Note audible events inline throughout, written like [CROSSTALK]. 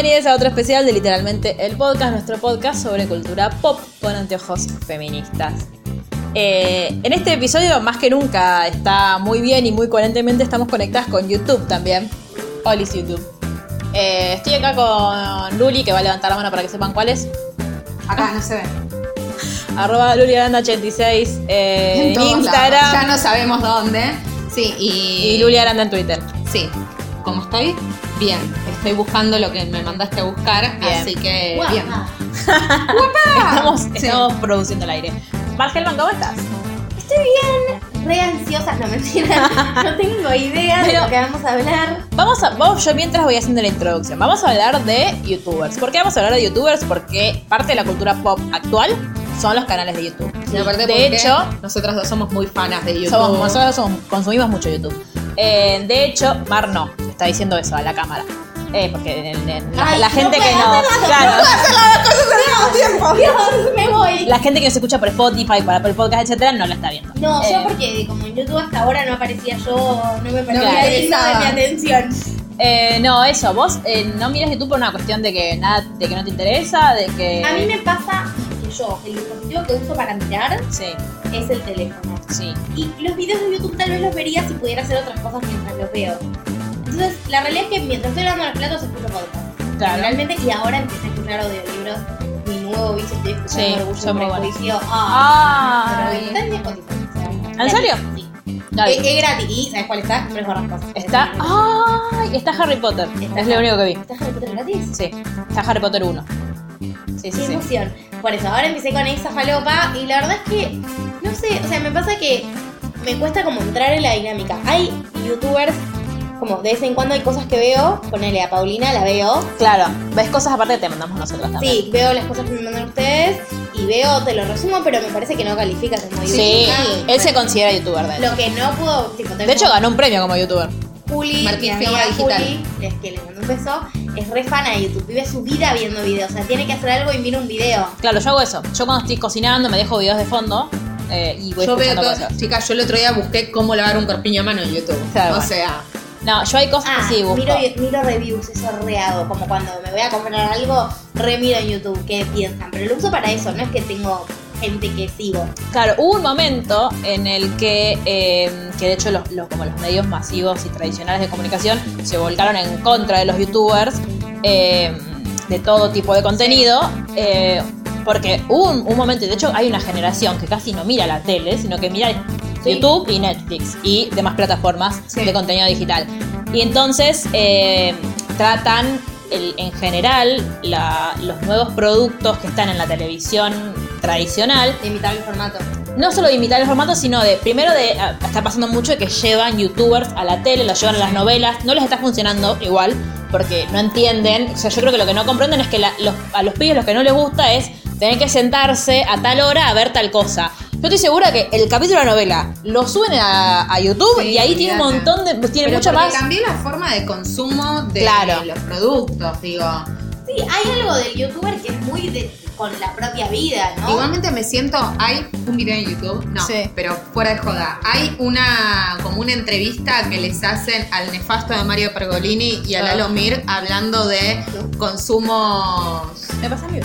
Bienvenidos a otro especial de Literalmente el Podcast, nuestro podcast sobre cultura pop con anteojos feministas. Eh, en este episodio, más que nunca, está muy bien y muy coherentemente estamos conectadas con YouTube también. Olis YouTube. Eh, estoy acá con Luli, que va a levantar la mano para que sepan cuál es. Acá no se ve. [LAUGHS] Arroba LuliAranda86 eh, en lados. Instagram. Ya no sabemos dónde. Sí, y. Y Luli Aranda en Twitter. Sí. ¿Cómo estoy? Bien. Estoy buscando lo que me mandaste a buscar. Bien. Así que. Guapa. Bien. [LAUGHS] Estamos, Sí. estamos produciendo el aire. Margelman, ¿cómo estás? Estoy bien, re ansiosa, no mentira. [LAUGHS] No tengo idea de lo que vamos a hablar. Vamos a, vamos, yo mientras voy haciendo la introducción, vamos a hablar de youtubers. ¿Por qué vamos a hablar de youtubers? Porque parte de la cultura pop actual son los canales de YouTube. Y aparte de hecho, nosotras dos somos muy fanas de YouTube. somos, nosotros somos- consumimos mucho YouTube. Eh, de hecho, Mar no, está diciendo eso a la cámara. Eh, porque en- en- la, Ay, la no gente que nos. claro, Dios, me voy. la gente que nos escucha por Spotify, para Apple Podcast, etcétera, no la está viendo. No, Eh, yo porque como en YouTube hasta ahora no aparecía yo, no me parecía Claro. digno de mi atención. eh, no, eso, vos eh, no miras YouTube por una cuestión de que nada, de que no te interesa, de que. A mí me pasa yo, el dispositivo que uso para mirar Sí, es el teléfono. sí. Y los videos de YouTube tal vez los vería si pudiera hacer otras cosas mientras los veo. Entonces, la realidad es que mientras estoy lavando los platos escucho podcast. Claro. Realmente, y ahora empecé a escuchar audiolibros. Mi nuevo vicio estoy escuchando Sí, Orgullo muy. Prejuicio. Ah, pero está en ¿En serio? Es, es gratis. ¿Y sabes cuál está? Hombres. Está. ¡Ay! Está Harry Potter. Está es lo único que vi. ¿Está Harry Potter gratis? Sí. Está Harry Potter 1. Sí, Qué sí, emoción. Por eso, ahora empecé con esa falopa y la verdad es que, no sé, o sea, me pasa que me cuesta como entrar en la dinámica. Hay youtubers, como de vez en cuando hay cosas que veo, ponele a Paulina, la veo. Claro. ¿Ves cosas aparte que te mandamos nosotros también? Sí, veo las cosas que me mandan ustedes y veo, te lo resumo, pero me parece que no calificas como youtuber. Sí. Ah, Él se considera youtuber de Lo que no puedo, tipo, De hecho, ganó un premio como youtuber. Juli, Martín mi amiga. Juli, es que le mando un beso, es re fana de YouTube, vive su vida viendo videos, o sea, tiene que hacer algo y mira un video. Claro, yo hago eso. Yo cuando estoy cocinando me dejo videos de fondo eh, y voy Yo veo cosas. Chicas, yo el otro día busqué cómo lavar un corpiño a mano en YouTube. Claro, o bueno. sea. No, yo hay cosas Ah, que sí busco. miro, miro reviews, eso re hago, como cuando me voy a comprar algo, re miro en YouTube qué piensan, pero lo uso para eso, no es que tengo gente que sigo. Claro, hubo un momento en el que, eh, que de hecho los, los- como los medios masivos y tradicionales de comunicación se volcaron en contra de los youtubers eh, de todo tipo de contenido. eh, porque hubo un, un momento, y de hecho hay una generación que casi no mira la tele, sino que mira Sí. YouTube y Netflix y demás plataformas Sí. de contenido digital. Y entonces tratan el- en general la- los nuevos productos que están en la televisión tradicional De imitar el formato. no solo de imitar el formato, sino de, primero de, ah, está pasando mucho de que llevan youtubers a la tele, los llevan a las novelas, no les está funcionando igual, porque no entienden, o sea, yo creo que lo que no comprenden es que la- los- a los pibes lo que no les gusta es tener que sentarse a tal hora a ver tal cosa. Yo estoy segura que el capítulo de la novela lo suben a, a YouTube Sí, y ahí tiene un montón de, tiene Pero mucho más. cambió la forma de consumo de Claro. los productos, digo. Sí, hay algo del youtuber que es muy de, con la propia vida, ¿no? Igualmente me siento, hay un video en YouTube, no, Sí. pero fuera de joda, hay una como una entrevista que les hacen al nefasto de Mario Pergolini y a Ah. Lalo Mir hablando de consumos Me pasa mí,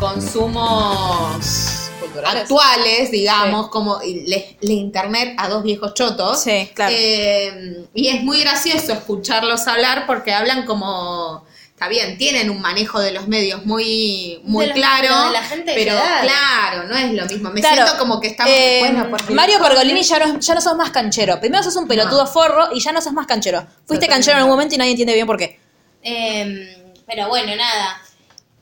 consumos Culturales. actuales, digamos, como le, le internet a dos viejos chotos. Sí, claro. Eh, y es muy gracioso escucharlos hablar porque hablan como está bien, tienen un manejo de los medios muy, muy De la- claro, de la gente de pero claro, no es lo mismo. Me Claro, siento como que estamos eh, bueno, porque Mario Pergolini ya no, ya no sos más canchero. Primero sos un pelotudo No. forro y ya no sos más canchero. Fuiste canchero en algún momento y nadie entiende bien por qué. Eh, pero bueno, nada.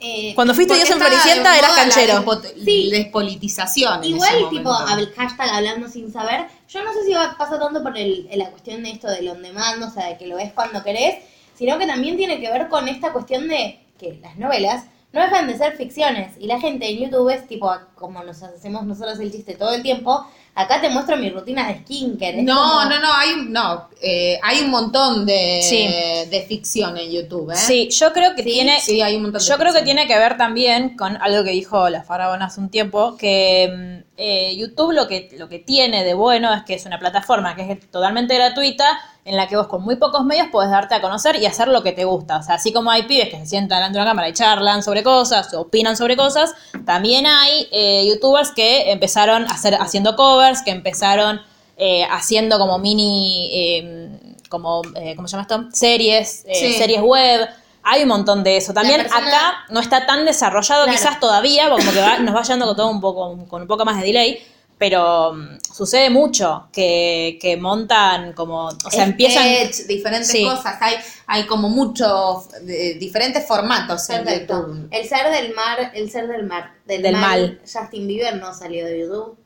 Eh, Cuando fuiste Dios en Floricienta eras la canchero. Sí. despolitización. en Igual, ese tipo, hashtag hablando sin saber, yo no sé si va, pasa tanto por el, la cuestión de esto del on demand, o sea, de que lo ves cuando querés, sino que también tiene que ver con esta cuestión de que las novelas no dejan de ser ficciones y la gente en YouTube es tipo, como nos hacemos nosotros el chiste todo el tiempo, acá te muestro mi rutina de skincare. No, como- no, no, hay, un- no, eh, hay un montón de, Sí. de ficción en YouTube, ¿eh? Sí, yo creo que tiene. Sí, hay un montón de Yo creo que tiene que ver también con algo que dijo la Faraón hace un tiempo, que mm, eh, YouTube lo que, lo que tiene de bueno es que es una plataforma que es totalmente gratuita, en la que vos con muy pocos medios podés darte a conocer y hacer lo que te gusta. O sea, así como hay pibes que se sientan delante de una cámara y charlan sobre cosas, opinan sobre cosas, también hay eh, youtubers que empezaron a hacer, haciendo covers, que empezaron eh, haciendo como mini, eh, como, eh, ¿cómo se llama esto? Series, Sí. series web. Hay un montón de eso. También persona- acá no está tan desarrollado Claro. quizás todavía, porque como que va- nos va llevando con todo un poco, con un poco más de delay, pero mm, sucede mucho que, que montan como, o sea, empiezan... Sketch, diferentes Sí. cosas, hay, hay como muchos eh, diferentes formatos en. YouTube. El ser del mar, el ser del mar, del, Del mal. Justin Bieber no salió de YouTube.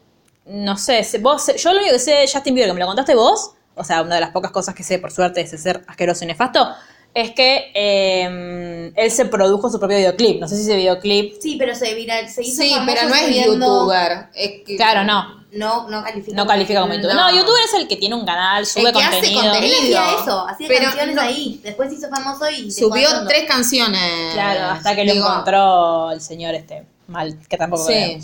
No sé, vos, yo lo único que sé de Justin Bieber, que me lo contaste vos, o sea, una de las pocas cosas que sé, por suerte, de ese ser asqueroso y nefasto, es que eh, él se produjo su propio videoclip. No sé si ese videoclip... Sí, pero se viral, se hizo Sí, famoso pero no es subiendo- youtuber. Es que, Claro, no. No, no califica. No califica como youtuber. No, No. youtuber es el que tiene un canal, sube El que hace contenido. Él contenido. hacía eso, hacía Pero canciones no- ahí. Después se hizo famoso y Subió tres canciones. Claro, hasta que lo Digo, encontró el señor este mal, que tampoco Sí.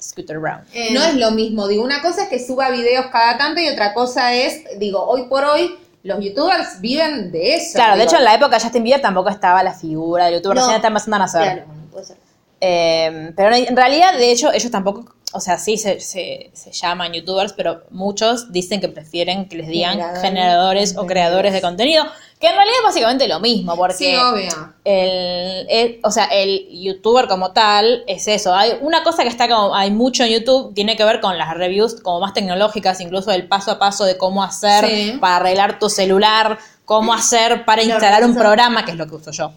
Scooter Brown. Eh, No es lo mismo, digo, una cosa es que suba videos cada tanto y otra cosa es, digo, hoy por hoy los youtubers viven de eso. Claro, de hecho en la época de Justin Bieber tampoco estaba la figura de youtuber, No. recién está empezando a nacer. Claro, bueno, puede ser. Eh, pero en realidad, de hecho, ellos tampoco, o sea, sí se, se, se llaman youtubers, pero muchos dicen que prefieren que les digan Generadores o creadores de contenido, que en realidad es básicamente lo mismo, porque Sí, obvio. el, el- o sea, el youtuber como tal es eso. Hay una cosa que está como, hay mucho en YouTube, tiene que ver con las reviews como más tecnológicas, incluso el paso a paso de cómo hacer Sí. para arreglar tu celular, cómo hacer para instalar un programa, que es lo que uso yo.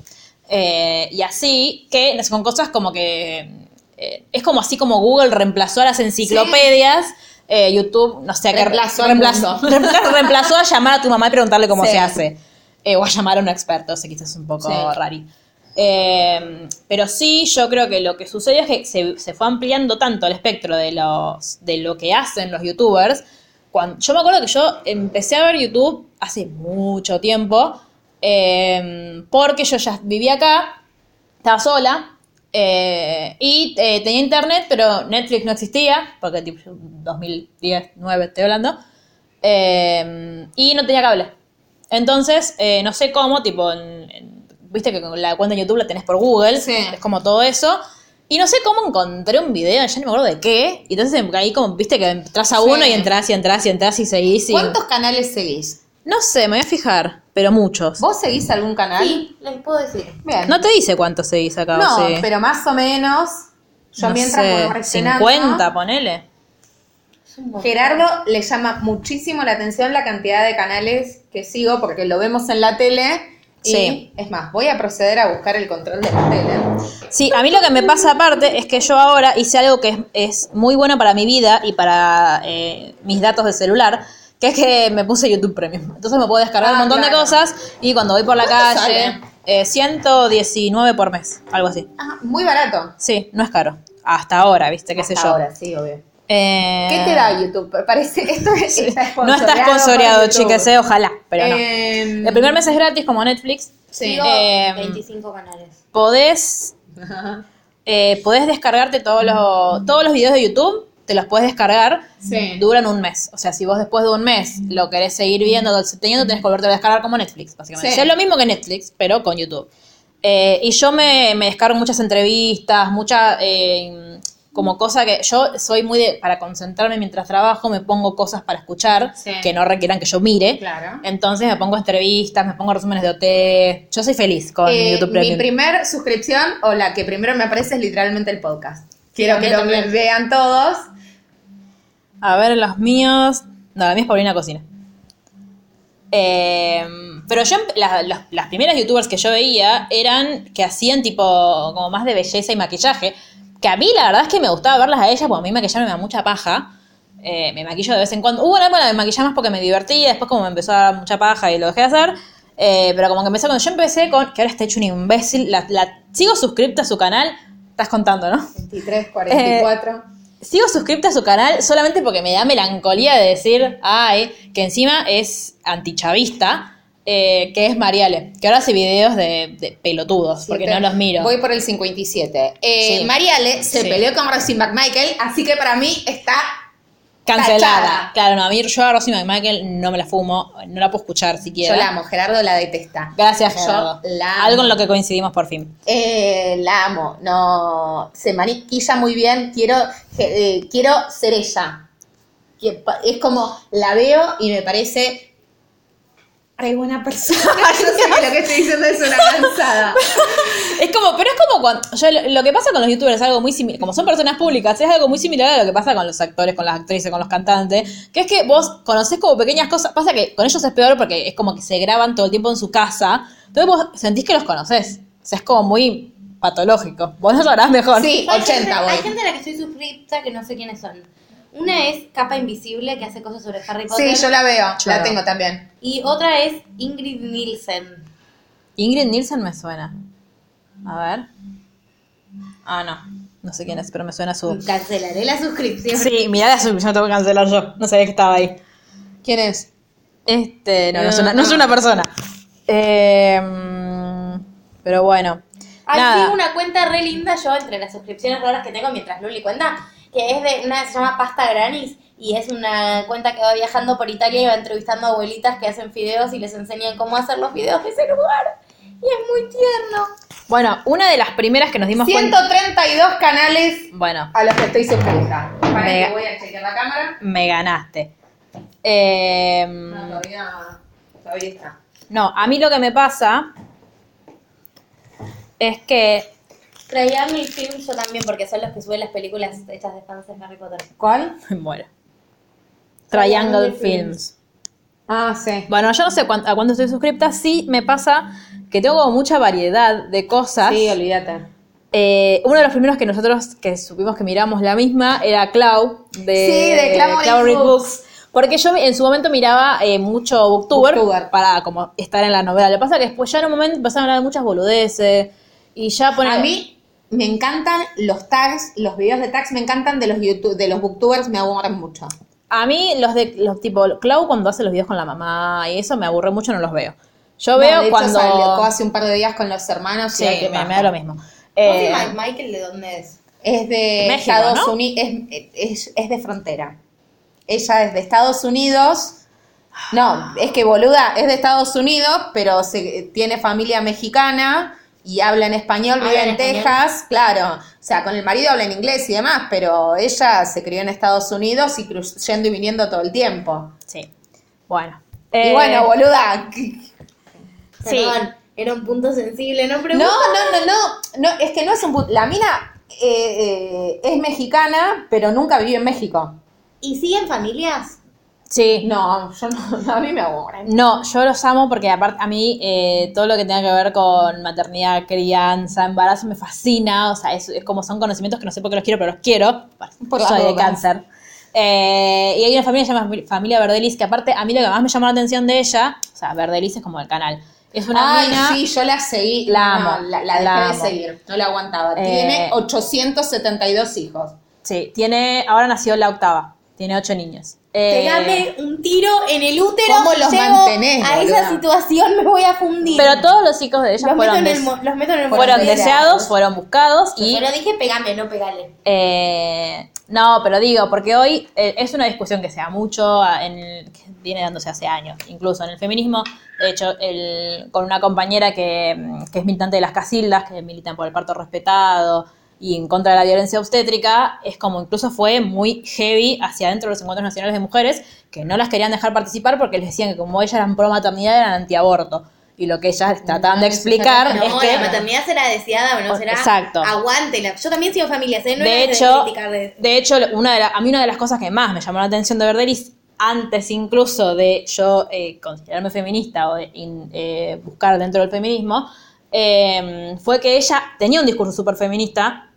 Eh, y así, que son cosas como que eh, es como así como Google reemplazó a las enciclopedias. eh, YouTube, no sé, que Reemplazó al reemplazó, reemplazó, [LAUGHS] reemplazó a llamar a tu mamá y preguntarle cómo Sí. se hace. Eh, o a llamar a un experto, sé que quizás es un poco Sí. rari. Eh, pero sí, yo creo que lo que sucedió es que se, se fue ampliando tanto el espectro de, los, de lo que hacen los youtubers. Cuando, yo me acuerdo que yo empecé a ver YouTube hace mucho tiempo, eh, porque yo ya vivía acá, estaba sola, eh, y eh, tenía internet, pero Netflix no existía, porque tipo 2010, 9 estoy hablando, eh, y no tenía cable. Entonces, eh, no sé cómo, tipo, en- en- viste que con la cuenta en YouTube la tenés por Google, Sí. es como todo eso. Y no sé cómo encontré un video, ya no me acuerdo de qué. Y entonces ahí como, viste que entras a Sí. uno y entras y entras y entras y seguís. Y... ¿Cuántos canales seguís? No sé, me voy a fijar, pero muchos. ¿Vos seguís algún canal? Sí, les puedo decir. Bien. No te dice cuántos seguís acá, No, pero más o menos. Yo No mientras sé, voy reaccionando, 50, ponele. Montón. Gerardo le llama muchísimo la atención la cantidad de canales que sigo porque lo vemos en la tele. Y Sí. es más, voy a proceder a buscar el control de la tele. Sí, a mí lo que me pasa aparte es que yo ahora hice algo que es, es muy bueno para mi vida y para eh, mis datos de celular, que es que me puse YouTube Premium. Entonces me puedo descargar Ah, un montón claro. de cosas y cuando voy por la ¿Cuánto calle, eh, 119 por mes, algo así. Ah, muy barato. Sí, no es caro. Hasta ahora, viste, qué sé Hasta yo. Ahora, sí, obvio. Eh, ¿Qué te da YouTube? Parece, esto [LAUGHS] es- está No está sponsoreado chicas, eh, ojalá, pero no. Eh, El primer mes es gratis como Netflix. Sí. Sigo Eh, 25 canales. Podés Eh, podés descargarte todos los, todos los videos de YouTube, te los puedes descargar, Sí. duran un mes. O sea, si vos después de un mes lo querés seguir viendo, teniendo, tenés que volverte a descargar como Netflix, básicamente. Sí. O sea, es lo mismo que Netflix, pero con YouTube. Eh, y yo me, me descargo muchas entrevistas, mucha eh, como cosa que yo soy muy de, para concentrarme mientras trabajo, me pongo cosas para escuchar Sí. que no requieran que yo mire. Claro. Entonces me pongo entrevistas, me pongo resúmenes de OT. Yo soy feliz con Eh, YouTube mi Premium. primer suscripción, o la que primero me aparece, es literalmente el podcast. Quiero que lo vean todos. A ver, los míos. No, la mía es Paulina Cocina. Eh, pero yo, la- las primeras youtubers que yo veía eran que hacían tipo como más de belleza y maquillaje. Que a mí la verdad es que me gustaba verlas a ellas, porque a mí maquillarme me da mucha paja. Eh, me maquillo de vez en cuando. Hubo una época me maquillaba más porque me divertía, después como me empezó a dar mucha paja y lo dejé de hacer. Eh, pero como que empecé cuando yo empecé con, que ahora está hecho un imbécil, la, la- sigo suscripta a su canal, estás contando, ¿no? 23, 44. Sigo suscripta a su canal solamente porque me da melancolía de decir, ay, que encima es antichavista, eh, que es Mariale, que ahora hace videos de, de pelotudos, porque no los miro. Voy por el 57. Eh, Sí. Mariale se Sí. peleó con Rosie McMichael, así que para mí está Cancelada. tachada. Claro, no, a mí yo a Rosie McMichael no me la fumo, no la puedo escuchar siquiera. Yo la amo, Gerardo la detesta. Gracias, Yo Gerardo. la amo. Algo en lo que coincidimos por fin. Eh, la amo, no, se maniquilla muy bien, quiero, eh, quiero ser ella. Que pa- Es como, la veo y me parece re buena persona. [LAUGHS] Yo sé que lo que estoy diciendo es una avanzada. Es como, pero es como cuando. yo lo, que pasa con los youtubers es algo muy similar. Como son personas públicas, es algo muy similar a lo que pasa con los actores, con las actrices, con los cantantes. Que es que vos conocés como pequeñas cosas. Pasa que con ellos es peor porque es como que se graban todo el tiempo en su casa. Entonces vos sentís que los conocés. O sea, es como muy patológico. Vos lo sabrás mejor. Sí, Hay 80 gente, voy. hay gente a la que estoy suscripta que no sé quiénes son. Una es Capa Invisible, que hace cosas sobre Harry Potter. Sí, yo la veo, Claro. la tengo también. Y otra es Ingrid Nielsen. Ingrid Nielsen me suena. A ver. Ah, no. No sé quién es, pero me suena su. Cancelaré la suscripción. Sí, mirá la suscripción, tengo que cancelar yo. No sabía que estaba ahí. ¿Quién es? Este, no, no, es una, no es una persona. Eh, mm, pero bueno. Hay una cuenta re linda yo entre las suscripciones raras que tengo mientras Luli cuenta, que es de una se llama Pasta Granis y es una cuenta que va viajando por Italia y va entrevistando a abuelitas que hacen videos y les enseñan cómo hacer los videos de ese lugar. Y es muy tierno. Bueno, una de las primeras que nos dimos cuenta. 132 canales Bueno, a los que estoy suscrita. Para que voy a chequear la cámara. me ganaste. Eh, No, todavía, todavía está. no, a mí lo que me pasa es que. Triangle Films yo también, porque son los que suben las películas hechas de fans de Harry Potter. ¿Cuál? Me [LAUGHS] muero. Triangle Films. Ah, sí. Bueno, yo no sé cuán- a cuánto estoy suscripta. Sí me pasa que tengo como mucha variedad de cosas. Sí, olvídate. Eh, uno de los primeros que nosotros que supimos que miramos la misma era Clau de, Sí, de Clau Read Books. Porque yo en su momento miraba eh, mucho Booktuber, Booktuber. para como estar en la novela. Lo que pasa es que después ya en un momento empezaron a hablar de muchas boludeces y ya ponen... A mí me encantan los tags, los videos de tags me encantan de los YouTube, de los booktubers me aburren mucho. A mí los de los tipo Clau cuando hace los videos con la mamá y eso me aburre mucho, no los veo. Yo No, veo de hecho, cuando... salió hace un par de días con los hermanos Sí, y me, da lo mismo. ¿Vos Eh, Michael de dónde es? Es de México, Estados ¿no? Unidos, es, es- es de frontera. Ella es de Estados Unidos. No, es que boluda, es de Estados Unidos, pero se, tiene familia mexicana y habla en español, vive en en español. Texas, claro. O sea, con el marido habla en inglés y demás, pero ella se crió en Estados Unidos y yendo y viniendo todo el tiempo. sí. Bueno. y Eh, bueno, boluda. [LAUGHS] Sí. Perdón, era un punto sensible, no No, pregunto. no, no, no, no, es que no es un pu- La mina eh, eh, es mexicana, pero nunca vivió en México. ¿Y siguen familias? Sí. No, yo no, a mí me aburren. No, yo los amo porque aparte a mí eh, todo lo que tenga que ver con maternidad, crianza, embarazo me fascina. O sea, es, es como son conocimientos que no sé por qué los quiero, pero los quiero. Por soy de dudas. cáncer. Eh, y hay una familia que se llama Familia Verdelis, que aparte a mí lo que más me llamó la atención de ella, o sea, Verdelis es como el canal. Es una Ay, mina. sí, yo la seguí. La no, amo, la, la dejé la de amo. seguir. No la aguantaba. Eh, Tiene 872 hijos. Sí, tiene. Ahora nació la octava. Tiene ocho niños. Eh, Pegame un tiro en el útero. ¿Cómo y los llego mantenés, A boluda? esa situación me voy a fundir. pero todos los hijos de ella los, meto fueron, en el, des- mo- los meto en el fueron deseados, fueron buscados y Pero dije pegame, no pegale. Eh, no, pero digo, porque hoy eh, es una discusión que se da mucho, a- en el- que viene dándose hace años, incluso en el feminismo. De hecho, el- con una compañera que, mm, que es militante de las casildas, que militan por el parto respetado y en contra de la violencia obstétrica, es como incluso fue muy heavy hacia adentro de los encuentros nacionales de mujeres, que no las querían dejar participar porque les decían que como ellas eran pro maternidad, eran antiaborto. Y lo que ellas trataban de explicar No, es que... la maternidad será deseada o no será. exacto. Aguántela. Yo también sigo familias, ¿eh? No de hecho, de- de hecho, una de la- a mí una de las cosas que más me llamó la atención de Verdelis, antes incluso de yo eh, considerarme feminista o de in- eh, buscar dentro del feminismo, eh, fue que ella tenía un discurso súper feminista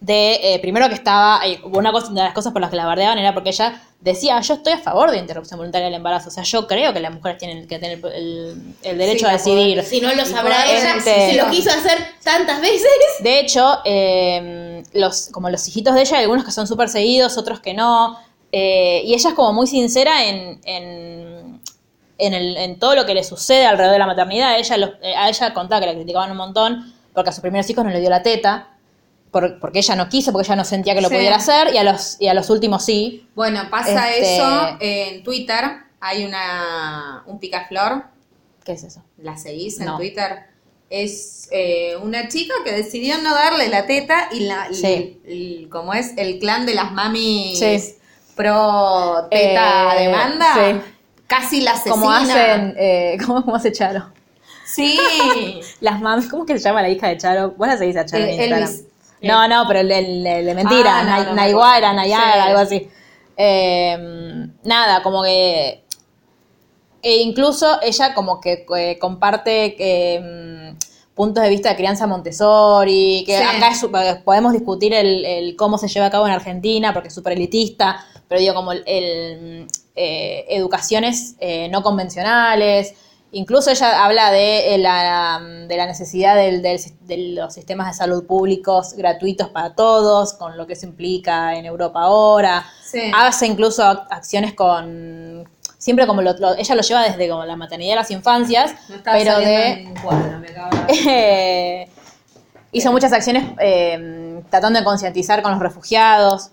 de, eh, primero que estaba, eh, una cosa, una de las cosas por las que la bardeaban era porque ella decía, yo estoy a favor de interrupción voluntaria del embarazo, o sea, yo creo que las mujeres tienen que tener el, el derecho a decidir. Si no lo sabrá ella, si lo quiso hacer tantas veces. De hecho, eh, los, como los hijitos de ella, hay algunos que son súper seguidos, otros que no. eh, y ella es como muy sincera en, en, en, el- en todo lo que le sucede alrededor de la maternidad. Ella los- a ella contaba que la criticaban un montón porque a sus primeros hijos no le dio la teta. Por- porque ella no quiso, porque ella no sentía que lo Sí. pudiera hacer, y a los, y a los últimos sí. Bueno, pasa Este- eso en Twitter. Hay una un picaflor. ¿Qué es eso? ¿La seguís en No. Twitter? Es eh, una chica que decidió no darle la teta y la y- Sí. y como es el clan de las mamis Sí. pro teta Eh, demanda, casi la asesina. Como hacen, eh, [LAUGHS] ¿cómo, cómo hace Charo? Sí. [LAUGHS] Las mamis, ¿cómo que se llama la hija de Charo? Vos la seguís a Charo en Eh, Instagram. Elvis. No, no, pero el, el- el de mentira, Ah, no, no Naiguara, acuerdo. Nayara, Sí. algo así. Eh, nada, como que. E incluso ella como que eh, comparte que, mm, puntos de vista de crianza Montessori, que Sí. acá es súper- podemos discutir el, el cómo se lleva a cabo en Argentina, porque es súper elitista, pero digo, como el, el, eh, educaciones eh, no convencionales. Incluso ella habla de eh, la, de la necesidad del- del- de los sistemas de salud públicos gratuitos para todos, con lo que eso implica en Europa ahora. Sí. Hace incluso ac- acciones con... Siempre como lo- lo- ella lo lleva desde como la maternidad a las infancias, No pero de... cuadro, me [LAUGHS] hizo muchas acciones eh, tratando de concientizar con los refugiados.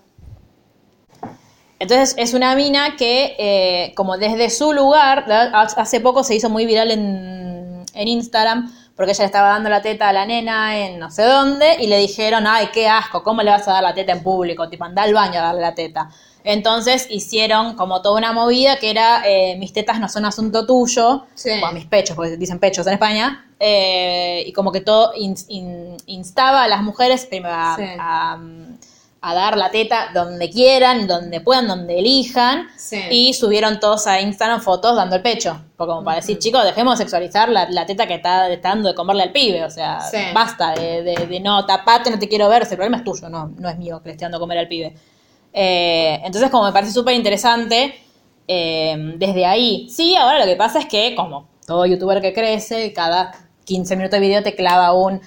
Entonces es una mina que, eh, como desde su lugar, hace poco se hizo muy viral en, en Instagram porque ella le estaba dando la teta a la nena en no sé dónde y le dijeron, ay, qué asco, ¿cómo le vas a dar la teta en público? Tipo, anda al baño a darle la teta. Entonces hicieron como toda una movida que era, eh, mis tetas no son asunto tuyo, Sí. o mis pechos, porque dicen pechos en España, eh, y como que todo in- in- instaba a las mujeres primero a, Sí. a, a dar la teta donde quieran, donde puedan, donde elijan, Sí. y subieron todos a Instagram fotos dando el pecho, porque como para decir, chicos, dejemos de sexualizar la, la teta que está, está dando de comerle al pibe, o sea, Sí. basta de, de- de no, tapate, no te quiero ver, ese problema es tuyo, no, no es mío que le esté dando comer al pibe. Eh, entonces, como me parece súper interesante, eh, desde ahí. Sí, ahora lo que pasa es que, como todo youtuber que crece, cada 15 minutos de video te clava un.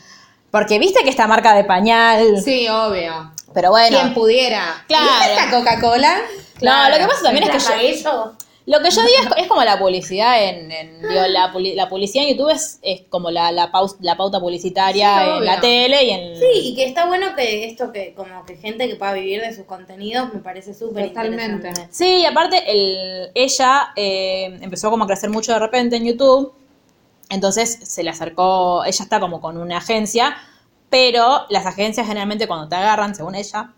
Porque viste que esta marca de pañal. Sí, obvio. Pero bueno. Quien pudiera. Claro. ¿Viste esta Coca-Cola? No, lo que pasa también es que yo, eso. lo que yo digo es, es como la publicidad en, en- digo, la, la publicidad en YouTube es, es como la, la, paus- la pauta publicitaria Sí, en obvio. la tele y en Sí, y que está bueno que esto que como que gente que pueda vivir de sus contenidos me parece súper Totalmente. Sí, y aparte el, ella eh, empezó como a crecer mucho de repente en YouTube, entonces se le acercó, ella está como con una agencia, pero las agencias generalmente cuando te agarran, según ella,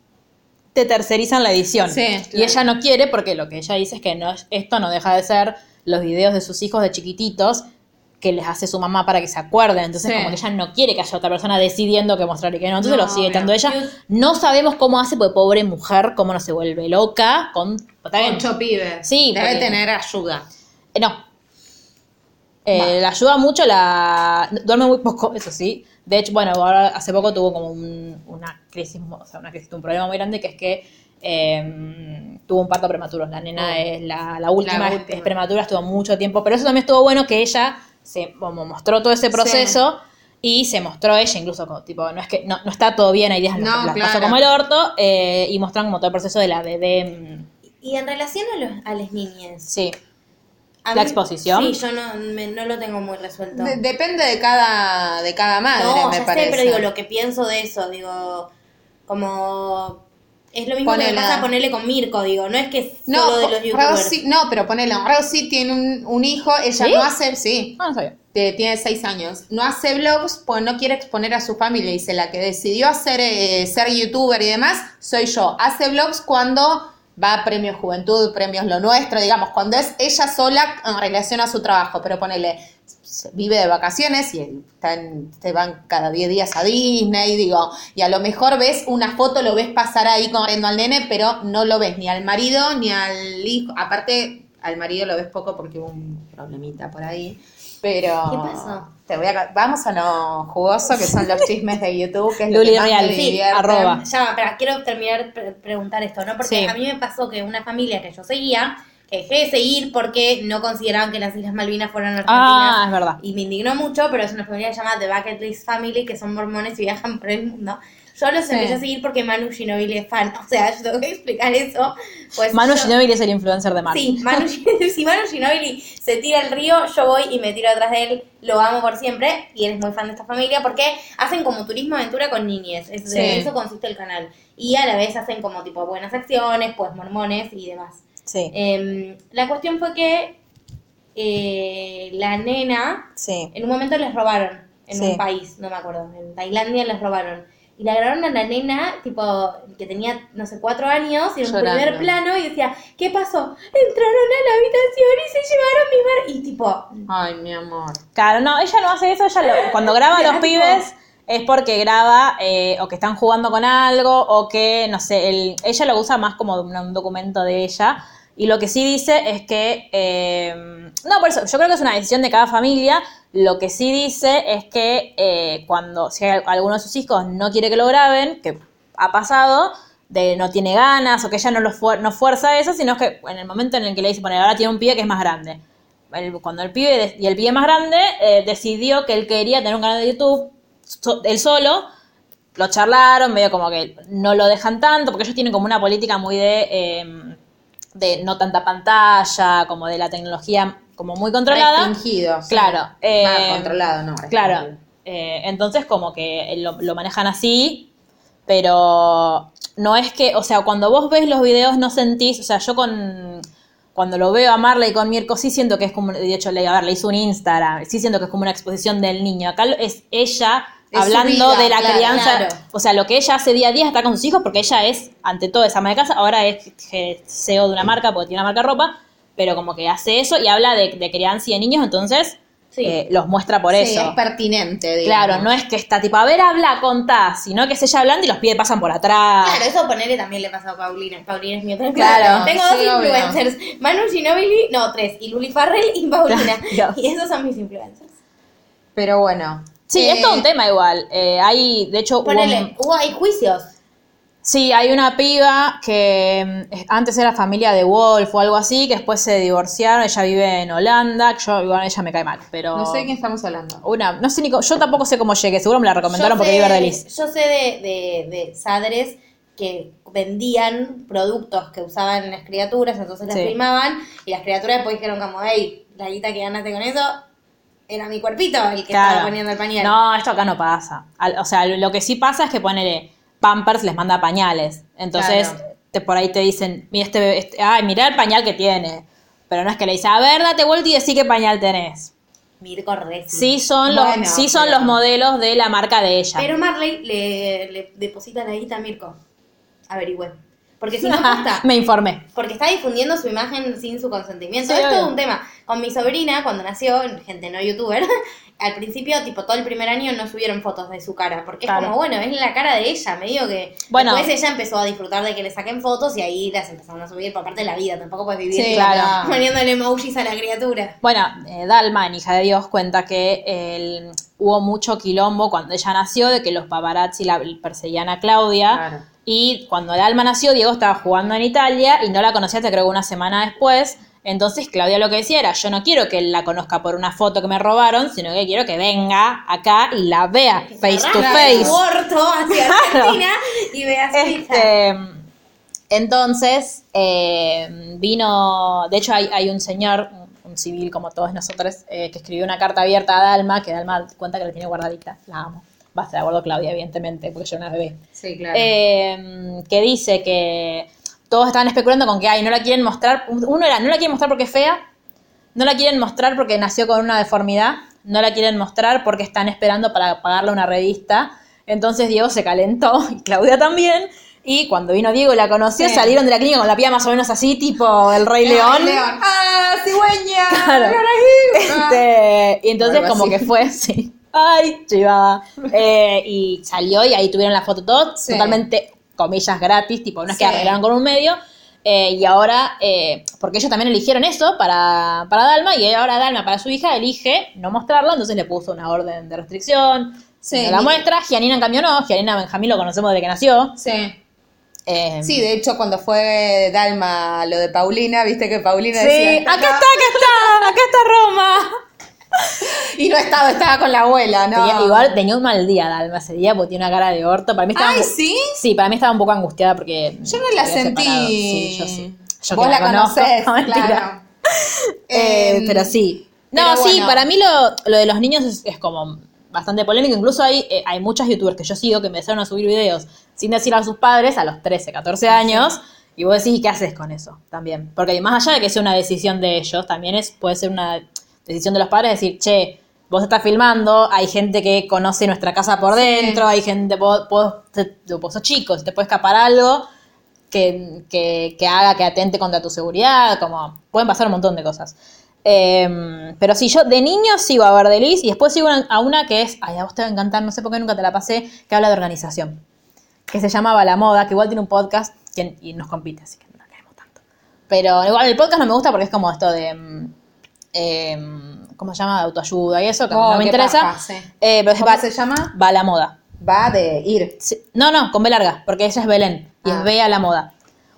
te tercerizan la edición. Sí, Y ella no quiere porque lo que ella dice es que no, esto no deja de ser los videos de sus hijos de chiquititos que les hace su mamá para que se acuerden. Entonces, Sí. como que ella no quiere que haya otra persona decidiendo qué mostrar y qué no. Entonces No, lo sigue tanto ella. No sabemos cómo hace, porque pobre mujer, cómo no se vuelve loca con. Ocho pibes. Sí, Debe porque- tener ayuda. Eh, no. Eh, la ayuda mucho, la duerme muy poco, eso sí. De hecho, bueno, ahora hace poco tuvo como un- una crisis, o sea, una crisis, un problema muy grande que es que eh, tuvo un parto prematuro. La nena Oh. es la, la última, La es- última. es prematura, estuvo mucho tiempo. Pero eso también estuvo bueno que ella se como mostró todo ese proceso y se mostró ella, incluso como, tipo, no es que no, no está todo bien, hay días en los No, que la claro. pasó como el orto, eh, y mostraron como todo el proceso de la bebé. mm, Y en relación a, los, a las niñas. Sí. La mí- exposición. Sí, yo no, me- no lo tengo muy resuelto. De- depende de cada, de cada madre, no, me ya parece. sé, pero digo, lo que pienso de eso, digo, como... Es lo mismo que Ponele- me pasa ponerle con Mirko, digo, no es que es No, solo de los youtubers. Rosy, no, pero ponele, Rosy tiene un, un hijo, ella ¿Sí? no hace, sí, Ah, no sabía. te- tiene seis años, no hace vlogs pues no quiere exponer a su familia, dice, la que decidió hacer, eh, ser youtuber y demás, soy yo. Hace vlogs cuando va a Premios Juventud, Premios Lo Nuestro, digamos, cuando es ella sola en relación a su trabajo, pero ponele, vive de vacaciones y están, te van cada 10 días a Disney, digo, y a lo mejor ves una foto, lo ves pasar ahí corriendo al nene, pero no lo ves ni al marido ni al hijo, aparte al marido lo ves poco porque hubo un problemita por ahí. Pero. ¿Qué pasó? Te voy a, vamos a lo jugoso que son los chismes de YouTube, que es lo Luli que más Real, me sí, arroba. Ya, espera, quiero terminar preguntar esto, ¿no? Porque Sí. a mí me pasó que una familia que yo seguía, que dejé de seguir porque no consideraban que las Islas Malvinas fueran argentinas. Ah, es verdad. Y me indignó mucho, pero es una familia llamada The Bucket List Family, que son mormones y viajan por el mundo. Yo los empecé a seguir porque Manu Ginobili es fan. O sea, yo tengo que explicar eso. Pues Manu yo- Ginóbili es el influencer de Manu. Sí, Manu, [LAUGHS] si Manu Ginobili se tira al río, yo voy y me tiro atrás de él, lo amo por siempre, y él es muy fan de esta familia porque hacen como turismo aventura con niñes, es- Sí. de eso consiste el canal. Y a la vez hacen como tipo buenas acciones, pues mormones y demás. Sí. Em, la cuestión fue que eh, la nena, Sí. en un momento les robaron en Sí. un país, no me acuerdo, en Tailandia les robaron. Y la grabaron a la nena, tipo, que tenía, no sé, cuatro años, y en un Llorando. primer plano, y decía, ¿qué pasó? Entraron a la habitación y se llevaron mi mar. Y tipo, Ay, mi amor. Claro, no, ella no hace eso, ella lo- [LAUGHS] cuando graba a los pibes es porque graba eh, o que están jugando con algo o que, no sé, el- ella lo usa más como un, un documento de ella. Y lo que sí dice es que, eh, no, por eso, yo creo que es una decisión de cada familia. Lo que sí dice es que eh, cuando, si alguno de sus hijos no quiere que lo graben, que ha pasado, de no tiene ganas o que ella no, lo no fuerza eso, sino que en el momento en el que le dice, poner ahora tiene un pibe que es más grande cuando el pibe y el pibe más grande eh, decidió que él quería tener un canal de YouTube él solo lo charlaron medio como que no lo dejan tanto porque ellos tienen como una política muy de eh, de no tanta pantalla como de la tecnología como muy controlada Restringido. sí. Claro, eh, Ah, controlado, no. Claro. eh, entonces como que lo, lo manejan así, pero no es que, o sea, cuando vos ves los videos no sentís, o sea, yo con cuando lo veo a Marley con Mirko sí siento que es como, de hecho, le, a ver, le hizo un Instagram, sí siento que es como una exposición del niño. Acá es ella Es hablando vida, de la claro, crianza, claro. o sea, lo que ella hace día a día está con sus hijos porque ella es, ante todo, esa ama de casa, ahora es CEO de una marca porque tiene una marca de ropa, pero como que hace eso y habla de, de crianza y de niños, entonces Sí. eh, los muestra por Sí, eso. es pertinente, digamos. Claro, no es que está tipo, a ver, habla, contá, sino que es ella hablando y los pibes pasan por atrás. Claro, eso ponerle también le pasa a Paulina. Paulina es mi otra Claro, Tengo sí, dos obvio. influencers. Manu Ginobili, no, tres. Y Luli Farrell y Paulina. [LAUGHS] Claro. Y esos son mis influencers. Pero bueno. Sí, Eh, es todo un tema igual. Eh, hay, de hecho, hubo Ponele, un- hubo, hay juicios. Sí, hay una piba que mm, antes era familia de Wolf o algo así, que después se divorciaron, ella vive en Holanda, que yo, igual ella me cae mal, pero... No sé de quién estamos hablando. Una, no sé ni yo tampoco sé cómo llegué, seguro me la recomendaron Yo porque vive Verdelis. Yo sé de, de, de sadres que vendían productos que usaban las criaturas, entonces las Sí. filmaban y las criaturas después dijeron como, hey, la guita que ganaste con eso era mi cuerpito el que Claro. estaba poniendo el pañal. No, esto acá no pasa. O sea, lo que sí pasa es que ponele Pampers les manda pañales. Entonces, Claro. te, por ahí te dicen, mira este, bebé- este- ay, mirá el pañal que tiene. Pero no es que le dice, a ver, date vuelta y decí qué pañal tenés. Mirko Resi. Sí son los, Bueno, sí son pero- los modelos de la marca de ella. Pero Marley le, le deposita la guita a Mirko. Averigüe. Porque si no posta, [LAUGHS] Me informé. porque está difundiendo su imagen sin su consentimiento. Sí, es todo un tema. Con mi sobrina, cuando nació, gente no youtuber, [LAUGHS] al principio, tipo, todo el primer año no subieron fotos de su cara. Porque Claro. es como, bueno, es la cara de ella, medio que. Bueno. Después ella empezó a disfrutar de que le saquen fotos y ahí las empezaron a subir por parte de la vida. Tampoco puedes vivir Sí, claro. [LAUGHS] poniéndole emojis a la criatura. Bueno, eh, Dalma, en Hija de Dios, cuenta que el- hubo mucho quilombo cuando ella nació de que los paparazzi la perseguían a Claudia. Claro. Y cuando Dalma nació, Diego estaba jugando en Italia y no la conocía hasta creo que una semana después. Entonces Claudia lo que decía era, yo no quiero que él la conozca por una foto que me robaron, sino que quiero que venga acá y la vea face to face. hacia [LAUGHS] Claro. Argentina y ve a su hija. Este, entonces, eh, vino, de hecho hay, hay un señor, un, un civil como todos nosotros, eh, que escribió una carta abierta a Dalma, que Dalma cuenta que la tiene guardadita, la amo. Basta, la guardo Claudia, evidentemente, porque yo era una bebé. Sí, claro. Eh, que dice que todos estaban especulando con que, ay, no la quieren mostrar, uno era, no la quieren mostrar porque es fea, no la quieren mostrar porque nació con una deformidad, no la quieren mostrar porque están esperando para pagarle una revista. Entonces Diego se calentó y Claudia también. Y cuando vino Diego y la conoció, Sí. salieron de la clínica con la piel más o menos así, tipo el Rey León. León. [LAUGHS] ¡Ah, cigüeña! Claro. Este, y entonces como así. que fue, [LAUGHS] sí. Ay, chivada. Eh, y salió y ahí tuvieron la foto todos, Sí. totalmente, comillas, gratis, tipo, no es que arreglaron con un medio. Eh, y ahora, eh, porque ellos también eligieron eso para, para Dalma, y ahora Dalma para su hija elige no mostrarlo, entonces le puso una orden de restricción. Sí. la muestra, Gianina en cambio no, Gianina Benjamín lo conocemos desde que nació. Sí. Eh, Sí, de hecho, cuando fue Dalma lo de Paulina, viste que Paulina Sí, decía. acá está, acá está, acá está Roma. [LAUGHS] Y no estaba, estaba con la abuela, ¿no? Tenía- igual tenía un mal día Dalma ese día porque tiene una cara de orto. Para mí estaba Ay, ¿sí? Sí, para mí estaba un poco angustiada porque. Yo no la sentí. Sí, yo sí. Yo Vos la, conozco. conocés, [LAUGHS] claro. Eh, Em, pero sí. No, pero sí, bueno. para mí lo, lo de los niños es, es como bastante polémico. Incluso hay, eh, hay muchas youtubers que yo sigo que empezaron a subir videos sin decir a sus padres a los 13, 14 años. Y vos decís, ¿qué haces con eso? También. Porque más allá de que sea una decisión de ellos, también es, puede ser una decisión de los padres decir, che, vos estás filmando, hay gente que conoce nuestra casa por dentro, hay gente, vos, vos, vos sos chico, si te puede escapar algo, que, que, que haga que atente contra tu seguridad, como pueden pasar un montón de cosas. Eh, pero sí, yo de niño sigo a Verdelis y después sigo a una que es, ay, a vos te va a encantar, no sé por qué nunca te la pasé, que habla de organización, que se llamaba La Moda, que igual tiene un podcast que, y nos compite, así que no la queremos tanto. Pero igual el podcast no me gusta porque es como esto de, mm, eh, ¿cómo se llama? De autoayuda y eso, que Oh, no me qué interesa. paja, sí. Eh, pero ¿Cómo va, se llama? va la moda. Va de ir. Sí. No, no, con B larga, porque ella es Belén y Ah. es B a la moda.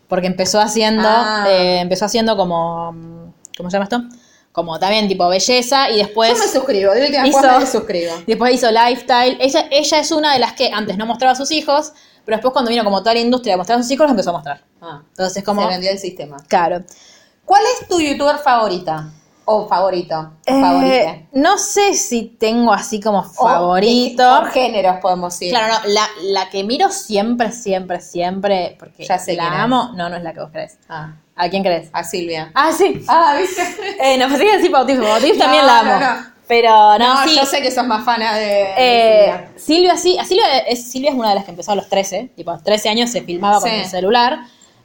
Porque empezó haciendo, Ah. eh, empezó haciendo como, ¿cómo se llama esto? Como también tipo belleza y después... Yo me suscribo, de última hizo- forma me suscribo. Después hizo lifestyle. Ella, ella es una de las que antes no mostraba a sus hijos, pero después cuando vino como toda la industria a mostrar a sus hijos, los empezó a mostrar. Ah, Entonces como... Se vendió el sistema. Claro. ¿Cuál es tu youtuber favorita? O favorito. Eh, favorita. no sé si tengo así como favorito. de- Por géneros podemos ir. Claro, no, la, la que miro siempre, siempre, siempre, porque Ya sé la quién es. amo, no, no es la que vos crees. Ah, ¿A quién crees? a Silvia. Ah, sí. Ah, ¿viste? [LAUGHS] Eh, no, pensé que decir. Bautismo [LAUGHS] No, también la amo. no, no. Pero no, sí. yo sé que sos más fana de, de Eh, Silvia. Silvia sí, a Silvia es, Silvia es una de las que empezó a los 13, tipo a los 13 años se filmaba con el celular.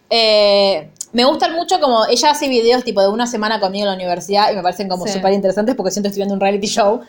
Eh, me gustan mucho como ella hace videos tipo de una semana conmigo en la universidad y me parecen como Sí. súper interesantes porque siento que estoy viendo un reality show.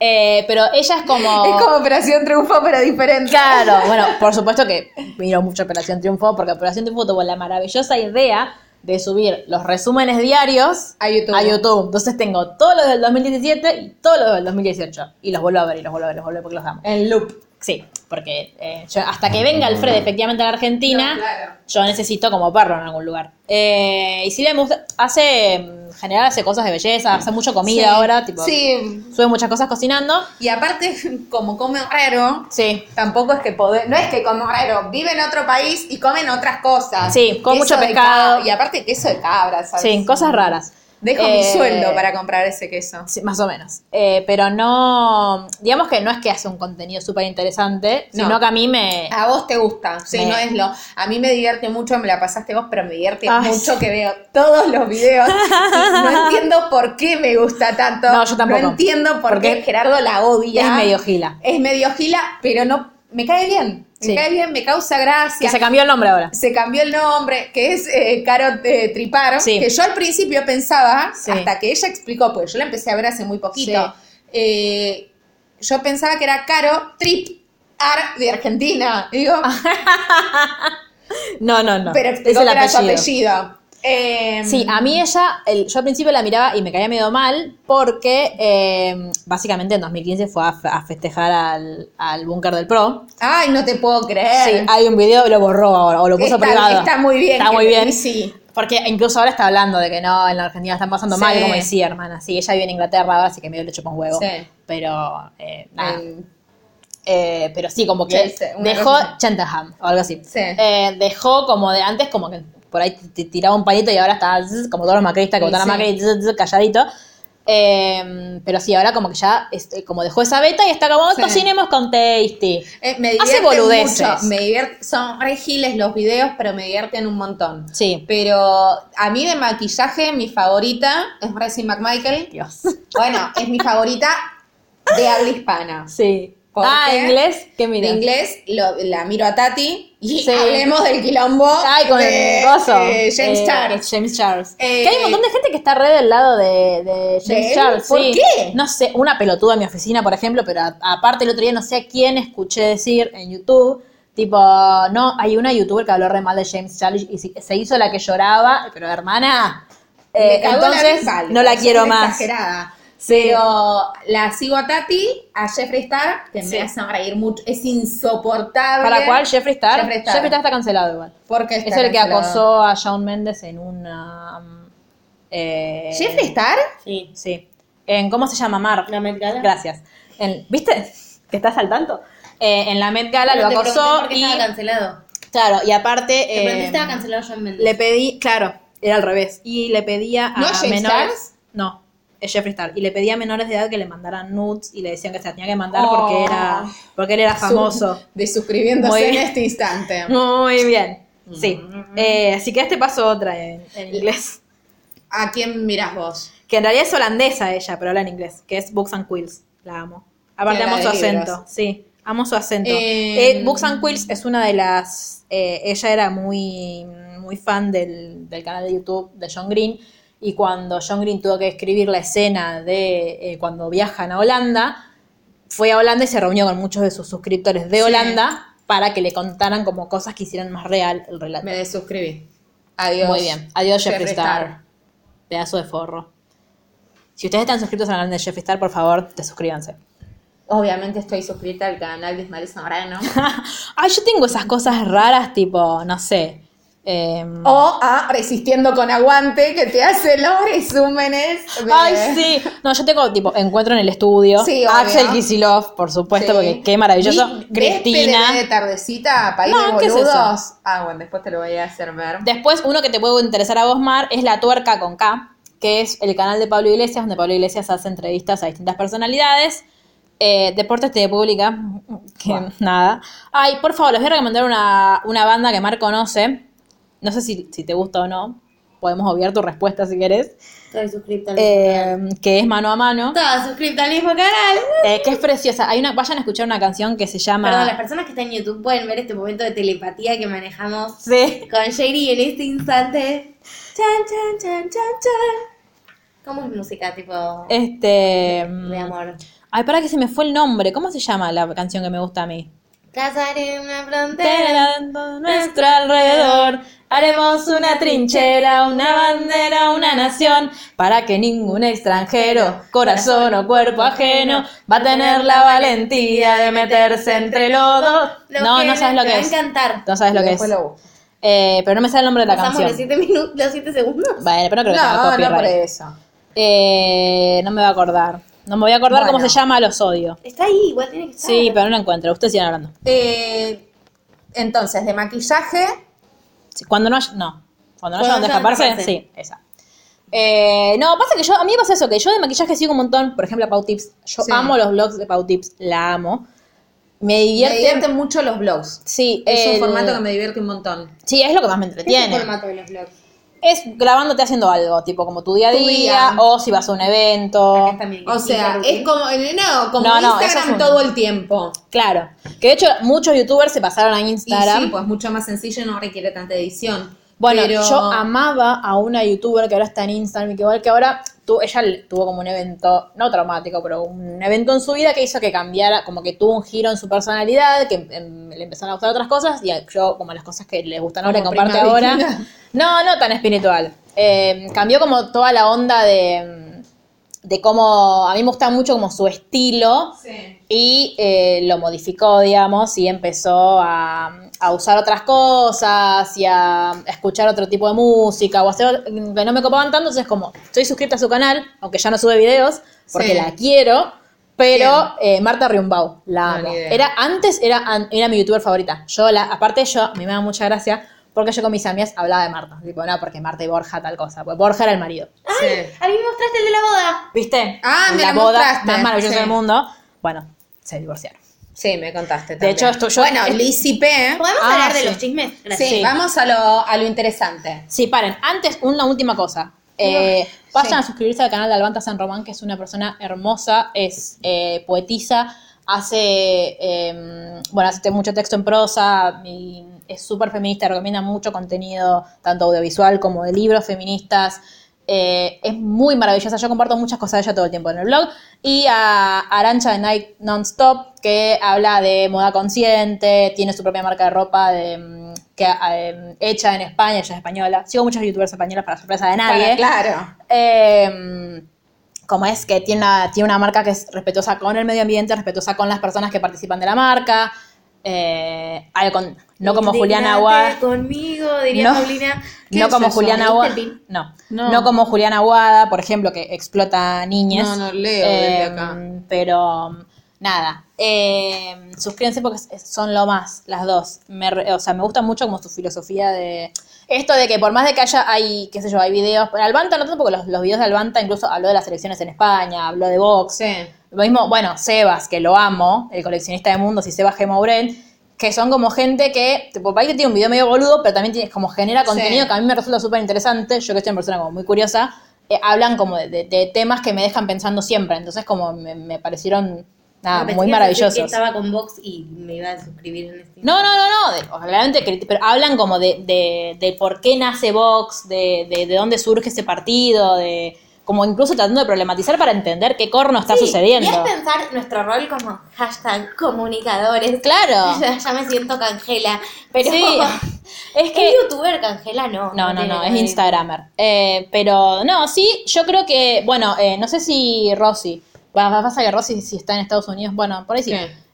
Eh, pero ella es como... [LAUGHS] Es como Operación Triunfo, pero diferente. Claro, [LAUGHS] bueno, por supuesto que miro mucho Operación Triunfo porque Operación Triunfo tuvo la maravillosa idea de subir los resúmenes diarios A YouTube. a YouTube. Entonces tengo todos los del 2017 y todos los del 2018. Y los vuelvo a ver y los vuelvo a ver, los vuelvo a ver porque los amo. En loop. Sí, porque eh, yo- hasta que venga Alfred efectivamente a la Argentina, No, claro. yo necesito como perro en algún lugar. Eh, y Silvia me gusta, hace, en general hace cosas de belleza, hace mucho comida Sí. ahora, tipo, Sí. sube muchas cosas cocinando. Y aparte, [LAUGHS] como come raro, Sí, tampoco es que poder, no es que come raro, vive en otro país y comen otras cosas. Sí, come mucho pescado. Y aparte queso de cabra, ¿sabes? sí, cosas raras. Dejo mi Eh, sueldo para comprar ese queso. Sí, más o menos. Eh, pero no, digamos que no es que hace un contenido súper interesante, No. sino que a mí me... A vos te gusta, sí, Me- no es lo. A mí me divierte mucho, me la pasaste vos, pero me divierte Ay, mucho que veo todos los videos. y [LAUGHS] no entiendo por qué me gusta tanto. No, yo tampoco. No entiendo por Porque qué Gerardo la odia. es medio gila. Es medio gila, pero no. Me cae bien. Me Sí. cae bien, me causa gracia. Que se cambió el nombre ahora. Se cambió el nombre, que es eh, Caro eh, Tripar, Sí. que yo al principio pensaba, Sí. hasta que ella explicó, porque yo la empecé a ver hace muy poquito, eh, yo pensaba que era Caro Trip Ar de Argentina. Digo, [LAUGHS] No, no, no. pero Es el que era su apellido. Eh, Sí, a mí ella, el- yo al principio la miraba y me caía medio mal porque eh, básicamente en 2015 fue a, fe- a festejar al, al búnker del Pro. Ay, no te puedo creer. Sí, hay un video y lo borró ahora, o lo puso Está- privado. está muy bien Está muy bien. sí. Porque incluso ahora está hablando de que no, en la Argentina están pasando Sí. mal, como decía, hermana. Sí, ella vive en Inglaterra ahora, así que medio le chupa un huevo. Sí. Pero, eh, nada. Eh, Eh, pero sí, como que Chelsea, dejó Cheltenham o algo así. Sí. Eh, dejó como de antes, como que por ahí te tiraba un palito y ahora está como todos los macristas que Sí, votaron a sí. Macri, calladito. Eh, pero sí, ahora como que ya este, como dejó esa beta y está como Sí. cocinemos con Tasty. eh, me Hace boludeces. mucho. Me divierte, son re giles los videos, pero me divierten un montón. Sí. Pero a mí de maquillaje, mi favorita es Racing McMichael. Dios. Bueno, es mi favorita de habla hispana. Sí. ¿Por Ah, inglés, ¿qué mira? De inglés lo- la miro a Tati y Sí. hablemos del quilombo Ay, con de, el gozo. de James Eh, Charles. James Charles. Eh, que hay un montón de gente que está re del lado de, de James ¿De? Charles. ¿Por sí. qué? No sé, una pelotuda en mi oficina, por ejemplo, pero a- aparte el otro día no sé a quién escuché decir en YouTube, Tipo, no, hay una youtuber que habló re mal de James Charles y se- hizo la que lloraba, pero hermana, eh, la entonces no la quiero más. Exagerada. Sí. Pero la sigo a Tati, a Jeffree Star, que Sí. me hace reír mucho. Es insoportable. ¿Para cuál? Jeffree Star. Jeffree Jeffree Star. Star, está cancelado igual. Porque Es el que acosó a Shawn Mendes en una... um, eh, ¿Jeffree Star? Sí. Sí. En, ¿Cómo se llama? Mar. ¿La Met Gala? Gracias. En- ¿Viste? ¿Que estás al tanto? Eh, en la Met Gala Pero lo acosó y... estaba cancelado. Claro, y aparte... Eh, estaba cancelado John Mendes. le pedí... Claro, era al revés. Y le pedía a ¿No menores... Stars? No, Jeffree Star. Y le pedía a menores de edad que le mandaran nudes y le decían que se la tenía que mandar Oh. porque era porque él era famoso. De suscribiéndose Muy en este instante. [LAUGHS] Muy bien. Sí. Eh, así que este paso otra en, en inglés. ¿A quién mirás vos? Que en realidad es holandesa ella, pero habla en inglés. Que es Books and Quills. La amo. Aparte amo su acento. libros. Sí, amo su acento. Eh, Eh, Books and Quills es una de las... eh, ella era muy, muy fan del, del canal de YouTube de John Green. Y cuando John Green tuvo que escribir la escena de eh, cuando viajan a Holanda, fue a Holanda y se reunió con muchos de sus suscriptores de Sí. Holanda para que le contaran como cosas que hicieran más real el relato. Me desuscribí. Adiós. Muy bien. Adiós, Jeffree Jeffree Star. Star. Pedazo de forro. Si ustedes están suscritos al canal de Jeffree Star, por favor, te suscríbanse. Obviamente estoy suscrita al canal de Ismael Zamorano. [LAUGHS] Ay, yo tengo esas cosas raras, tipo, no sé. Em, o a Resistiendo con Aguante, que te hace los resúmenes. de- Ay, sí. No, yo tengo, tipo, Encuentro en el Estudio. Sí. Axel Kisilov, por supuesto, Sí. porque qué maravilloso. Vi- Cristina. ¿ves PDD de tardecita, País No, de ¿qué es boludos. eso? Ah, bueno, después te lo voy a hacer ver. Después, uno que te puede interesar a vos, Mar, es La Tuerca con K, que es el canal de Pablo Iglesias, donde Pablo Iglesias hace entrevistas a distintas personalidades. Eh, Deportes TV Pública, que nada. Ay, por favor, les voy a recomendar una, una banda que Mar conoce. No sé si, si te gusta o no. Podemos obviar tu respuesta si querés. Estoy suscripta al mismo canal. Eh, que es Mano a Mano. Estaba suscripta al mismo canal. eh, que es preciosa. Hay una, vayan a escuchar una canción que se llama. Perdón, las personas que están en YouTube pueden ver este momento de telepatía que manejamos Sí. con Sherry en este instante. Chan, chan, chan, chan, chan. ¿Cómo es música tipo Este. de amor? Ay, para que se me fue el nombre. ¿Cómo se llama la canción que me gusta a mí? Cazaré una frontera. a nuestro alrededor. Haremos una trinchera, una bandera, una nación, para que ningún extranjero, corazón o cuerpo ajeno, va a tener la valentía de meterse entre los dos. Lo No, no sabes lo que va es. a encantar. No sabes lo que es. Eh, pero no me sale el nombre de la Pasamos los canción. siete minutos, los siete segundos. Bueno, pero no creo que No, no por eso. Eh, no me voy a acordar. No me voy a acordar Bueno. cómo se llama, los odio. Está ahí, igual tiene que estar. Sí, pero no lo encuentro. Ustedes sigan hablando. Eh, entonces, de maquillaje, Sí, Cuando no haya, no. Cuando no haya donde escaparse, escaparse. sí, esa. Eh, no, pasa que yo, a mí me pasa eso, que yo de maquillaje sigo un montón, por ejemplo, a Pau Tips. Yo Sí. amo los vlogs de Pau Tips, la amo. Me me divierte. divierten mucho los blogs. Sí, Es el- un formato que me divierte un montón. Sí, es lo que más me ¿Qué es el entretiene. formato de los vlogs? Es grabándote haciendo algo, tipo como tu día a día, día. o si vas a un evento. O sea, es como, no, como No, Instagram es un- todo el tiempo. Claro. Que de hecho muchos youtubers se pasaron a Y Instagram. sí, pues mucho más sencillo y no requiere tanta edición. Bueno, Pero- yo amaba a una youtuber que ahora está en Instagram y que igual que ahora tu- ella tuvo como un evento, no traumático, pero un evento en su vida que hizo que cambiara, como que tuvo un giro en su personalidad, que em, le empezaron a gustar otras cosas y yo como las cosas que le gustan ahora y Como comparte ahora. No, no tan espiritual. Eh, cambió como toda la onda de, de cómo, a mí me gusta mucho como su estilo y eh, lo modificó, digamos, y empezó a, a usar otras cosas y a escuchar otro tipo de música o hacer que no me copaban tanto, entonces como estoy suscrita a su canal, aunque ya no sube videos, porque Sí. la quiero, pero eh, Marta Riumbau, la amo. Era, antes era, era mi youtuber favorita. Yo la, aparte yo, a mí me da mucha gracia, porque yo con mis amigas hablaba de Marta. Tipo, no, porque Marta y Borja tal cosa. Pues Borja era el marido. Sí. A mí me mostraste el de la boda. ¿Viste? Ah, me la la boda mostraste, más maravillosa sí. del mundo. Bueno, se divorciaron. Sí, me contaste De hecho, esto- yo- Bueno, Lizzie P. ¿Podemos Ah, hablar de sí. los chismes? Gracias. Sí, Sí. vamos a lo, a lo interesante. Sí, paren. Antes, una última cosa. Eh, vayan sí. a suscribirse al canal de Albanta San Román, que es una persona hermosa, es eh, poetisa, hace, eh, bueno, hace mucho texto en prosa, y es súper feminista, recomienda mucho contenido, tanto audiovisual como de libros feministas. eh, es muy maravillosa. Yo comparto muchas cosas de ella todo el tiempo en el blog. Y a Arancha de Night Nonstop, que habla de moda consciente, tiene su propia marca de ropa de, mm, que, eh, hecha en España, ella es española. Sigo muchos youtubers españoles para sorpresa de nadie. Claro. Eh, como es que tiene una, tiene una marca que es respetuosa con el medio ambiente, respetuosa con las personas que participan de la marca. Eh, con- no como Juliana Aguada. conmigo, diría No. Paulina. ¿Qué No es como eso? Juliana ¿Leíste Aguada. No. No. no. como Juliana Aguada, por ejemplo, que explota niñas. No, no leo desde acá. Pero nada. Eh, suscríbanse porque es- son lo más, las dos. Me o sea, me gusta mucho como su filosofía de. Esto de que por más de que haya, hay, qué sé yo, hay videos. Albanta no tanto porque los, los videos de Albanta incluso habló de las elecciones en España, habló de Vox. Sí. Lo mismo, bueno, Sebas, que lo amo, el coleccionista de mundos, y Sebas G. Maurel, que son como gente que, tipo, para que tiene un video medio boludo, pero también tiene, como genera contenido que a mí me resulta súper interesante. Yo que soy una persona como muy curiosa, eh, hablan como de, de- de temas que me dejan pensando siempre. Entonces, como me, me parecieron, nada, No, muy maravillosos. Que estaba con Vox y me iba a suscribir en este. No, no, no, no, de- obviamente, pero hablan como de, de, de por qué nace Vox, de, de, de dónde surge ese partido, de como incluso tratando de problematizar para entender qué corno está Sí, sucediendo. Y es pensar nuestro rol como hashtag comunicadores. Claro. [LAUGHS] Ya, ya me siento cangela. Pero Sí, [LAUGHS] es que... ¿Es youtuber cangela? No. No, no, no, es. Instagramer. Eh, pero no, sí, yo creo que, bueno, eh, no sé si Rosy, pasa que Rosy si está en Estados Unidos, bueno, por ahí sí.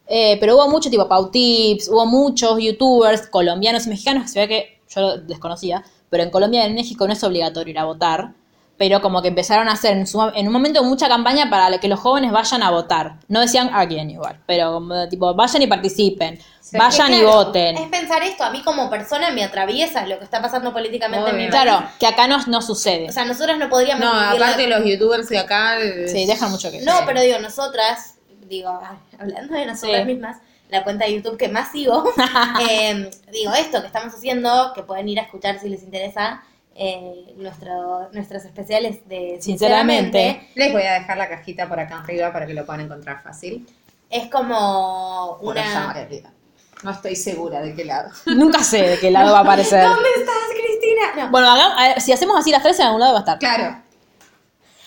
Eh, pero hubo mucho tipo Pau Tips, hubo muchos youtubers colombianos y mexicanos que se ve que yo lo desconocía, pero en Colombia y en México no es obligatorio ir a votar, pero como que empezaron a hacer en, su- en un momento mucha campaña para que los jóvenes vayan a votar. No decían a quién igual, pero como tipo vayan y participen, vayan Que y claro, voten. Es pensar esto, a mí como persona me atraviesa lo que está pasando políticamente en mi país. Claro, que acá no, no sucede. O sea, nosotras no podríamos No, vivir la- aparte los youtubers de acá. eh, Sí, dejan mucho que No, pero digo, nosotras, digo, hablando de nosotras Sí. mismas, la cuenta de YouTube que más sigo, [LAUGHS] eh, digo esto que estamos haciendo, que pueden ir a escuchar si les interesa, eh, nuestro, nuestros especiales de Sinceramente. Sinceramente, Les voy a dejar la cajita por acá arriba para que lo puedan encontrar fácil. es como Por allá, en una... No estoy segura de qué lado. Nunca sé de qué lado va a [LAUGHS] aparecer. ¿Dónde estás, Cristina? No. Bueno, a ver, si hacemos así las tres, en algún lado va a estar. Claro.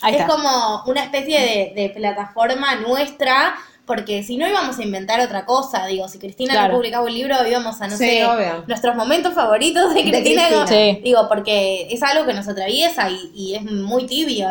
Ahí es está. como una especie de, de plataforma nuestra, porque si no íbamos a inventar otra cosa, digo, si Cristina Claro. no publicaba un libro, íbamos a, no Sí, sé, obvio. nuestros momentos favoritos de De Cristina. Digo, Sí. Digo, porque es algo que nos atraviesa y, y es muy tibio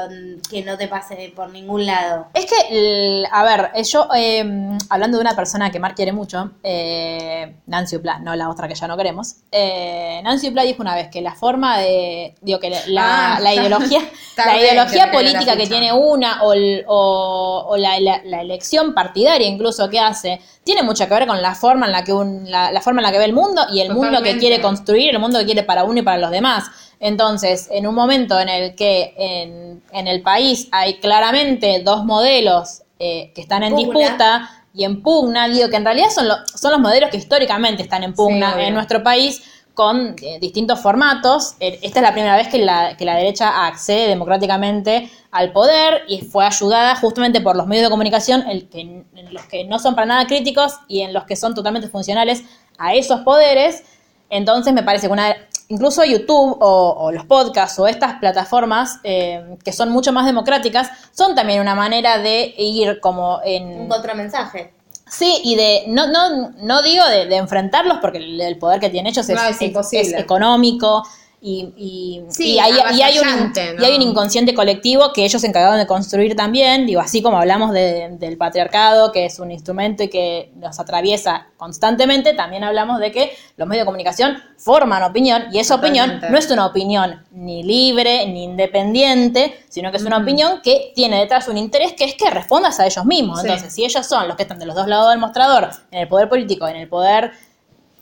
que no te pase por ningún lado. Es que, a ver, eh, yo, eh, hablando de una persona que Mar quiere mucho, eh, Nancy Upla, no la otra que ya no queremos, eh, Nancy Upla dijo una vez que la forma de, digo, que la, Ah, la ideología, [LAUGHS] está la ideología que no la política que tiene una o, el- o- o la, la- la elección incluso que hace, tiene mucho que ver con la forma en la que un, la, la forma en la que ve el mundo y el mundo que quiere construir, el mundo que quiere para uno y para los demás. Entonces, en un momento en el que en, en el país hay claramente dos modelos eh, que están en Pugna. disputa y en pugna, digo que en realidad son, lo- son los modelos que históricamente están en pugna Sí, en nuestro país con eh, distintos formatos. Eh, Esta es la primera vez que la, que la derecha accede democráticamente al poder y fue ayudada justamente por los medios de comunicación el que, en los que no son para nada críticos y en los que son totalmente funcionales a esos poderes. Entonces me parece que una, incluso YouTube o, los podcasts o estas plataformas eh, que son mucho más democráticas son también una manera de ir como en... Un contramensaje. Sí, y de, no, no, no digo de, de enfrentarlos porque el, el poder que tienen ellos es, No, es imposible. es económico y, y, Sí, y hay, y hay un, y hay un inconsciente colectivo que ellos se encargaron de construir también, digo, así como hablamos de- del patriarcado, que es un instrumento y que nos atraviesa constantemente, también hablamos de que los medios de comunicación forman opinión y esa opinión no es una opinión ni libre ni independiente, sino que es una opinión que tiene detrás un interés que es que respondas a ellos mismos. Sí. Entonces, si ellos son los que están de los dos lados del mostrador, en el poder político, en el poder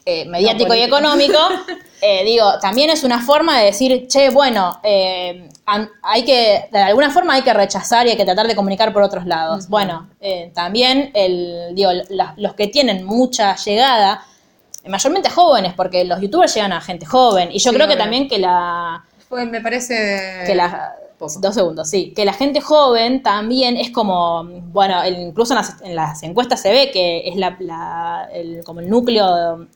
eh, mediático y económico, [LAUGHS] eh, digo, también es una forma de decir, che, bueno, eh, hay que, de alguna forma hay que rechazar y hay que tratar de comunicar por otros lados. Bueno, también el, digo, la- los que tienen mucha llegada, mayormente jóvenes, porque los youtubers llegan a gente joven, y yo Sí, creo que también que la, Fue, me parece. que la poco. dos segundos, sí, que la gente joven también es como, bueno, incluso en las, en las encuestas se ve que es la, la- el, como el núcleo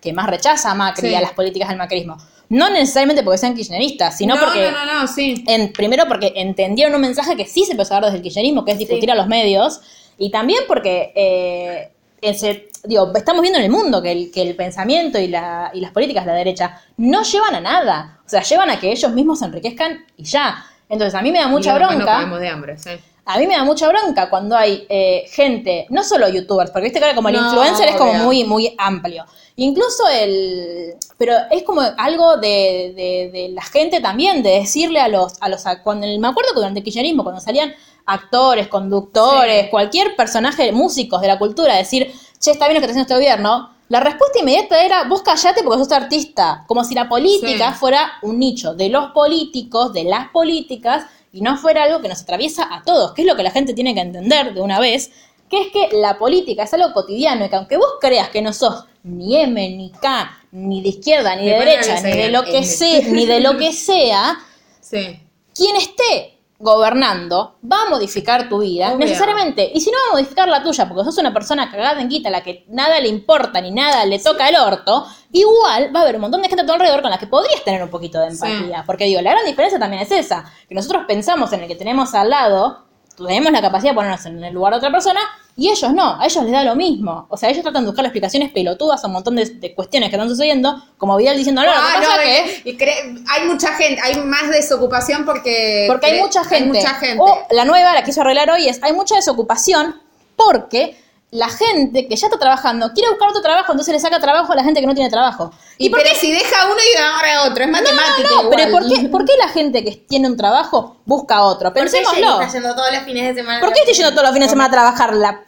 que más rechaza a Macri Sí. a las políticas del macrismo. No necesariamente porque sean kirchneristas, sino no, porque... No, no, no, sí. En, primero porque entendieron un mensaje que sí se empezó a dar desde el kirchnerismo, que es discutir a los medios, y también porque, eh, ese- digo, estamos viendo en el mundo que el, que el pensamiento y, la, y las políticas de la derecha no llevan a nada, o sea, llevan a que ellos mismos se enriquezcan y ya. Entonces a mí me da mucha Y bronca. No de hambre, sí. A mí me da mucha bronca cuando hay eh, gente, no solo youtubers, porque viste que ahora como el No, influencer es como obvio. muy, muy amplio. Incluso el. Pero es como algo de, de- de la gente también, de decirle a los. A los cuando, me acuerdo que durante el kirchnerismo, cuando salían actores, conductores, Sí. cualquier personaje, músicos de la cultura, decir, che, está bien lo que está haciendo este gobierno. La respuesta inmediata era, vos callate porque sos artista. Como si la política Sí. fuera un nicho de los políticos, de las políticas, y no fuera algo que nos atraviesa a todos, que es lo que la gente tiene que entender de una vez, que es que la política es algo cotidiano y que aunque vos creas que no sos ni M, ni K, ni de izquierda, ni de derecha, ni de lo que sea, ni de lo que [LAUGHS] sea, Sí. quien esté gobernando va a modificar tu vida, Obvio. necesariamente. Y si no va a modificar la tuya, porque sos una persona cagada en guita, a la que nada le importa ni nada le toca el orto, igual va a haber un montón de gente a tu alrededor con la que podrías tener un poquito de empatía. Porque digo, la gran diferencia también es esa, que nosotros pensamos en el que tenemos al lado, tenemos la capacidad de ponernos en el lugar de otra persona, y ellos no, a ellos les da lo mismo. O sea, ellos tratan de buscar explicaciones pelotudas a un montón de, de cuestiones que están sucediendo, como Vidal diciendo, no, lo Ah, que pasa no, es que... y cre- hay mucha gente, hay más desocupación porque... Porque hay mucha gente. Hay mucha gente. O la nueva, la que hizo arreglar hoy, es hay mucha desocupación porque la gente que ya está trabajando quiere buscar otro trabajo, entonces le saca trabajo a la gente que no tiene trabajo. y por pero qué? si deja uno y agarra otro, es matemática No, no, pero igual. ¿por qué, ¿por qué la gente que tiene un trabajo busca otro? ¿Por qué Pensémoslo. está yendo todos los fines de semana? ¿Por qué estoy yendo todos los fines de semana a trabajar la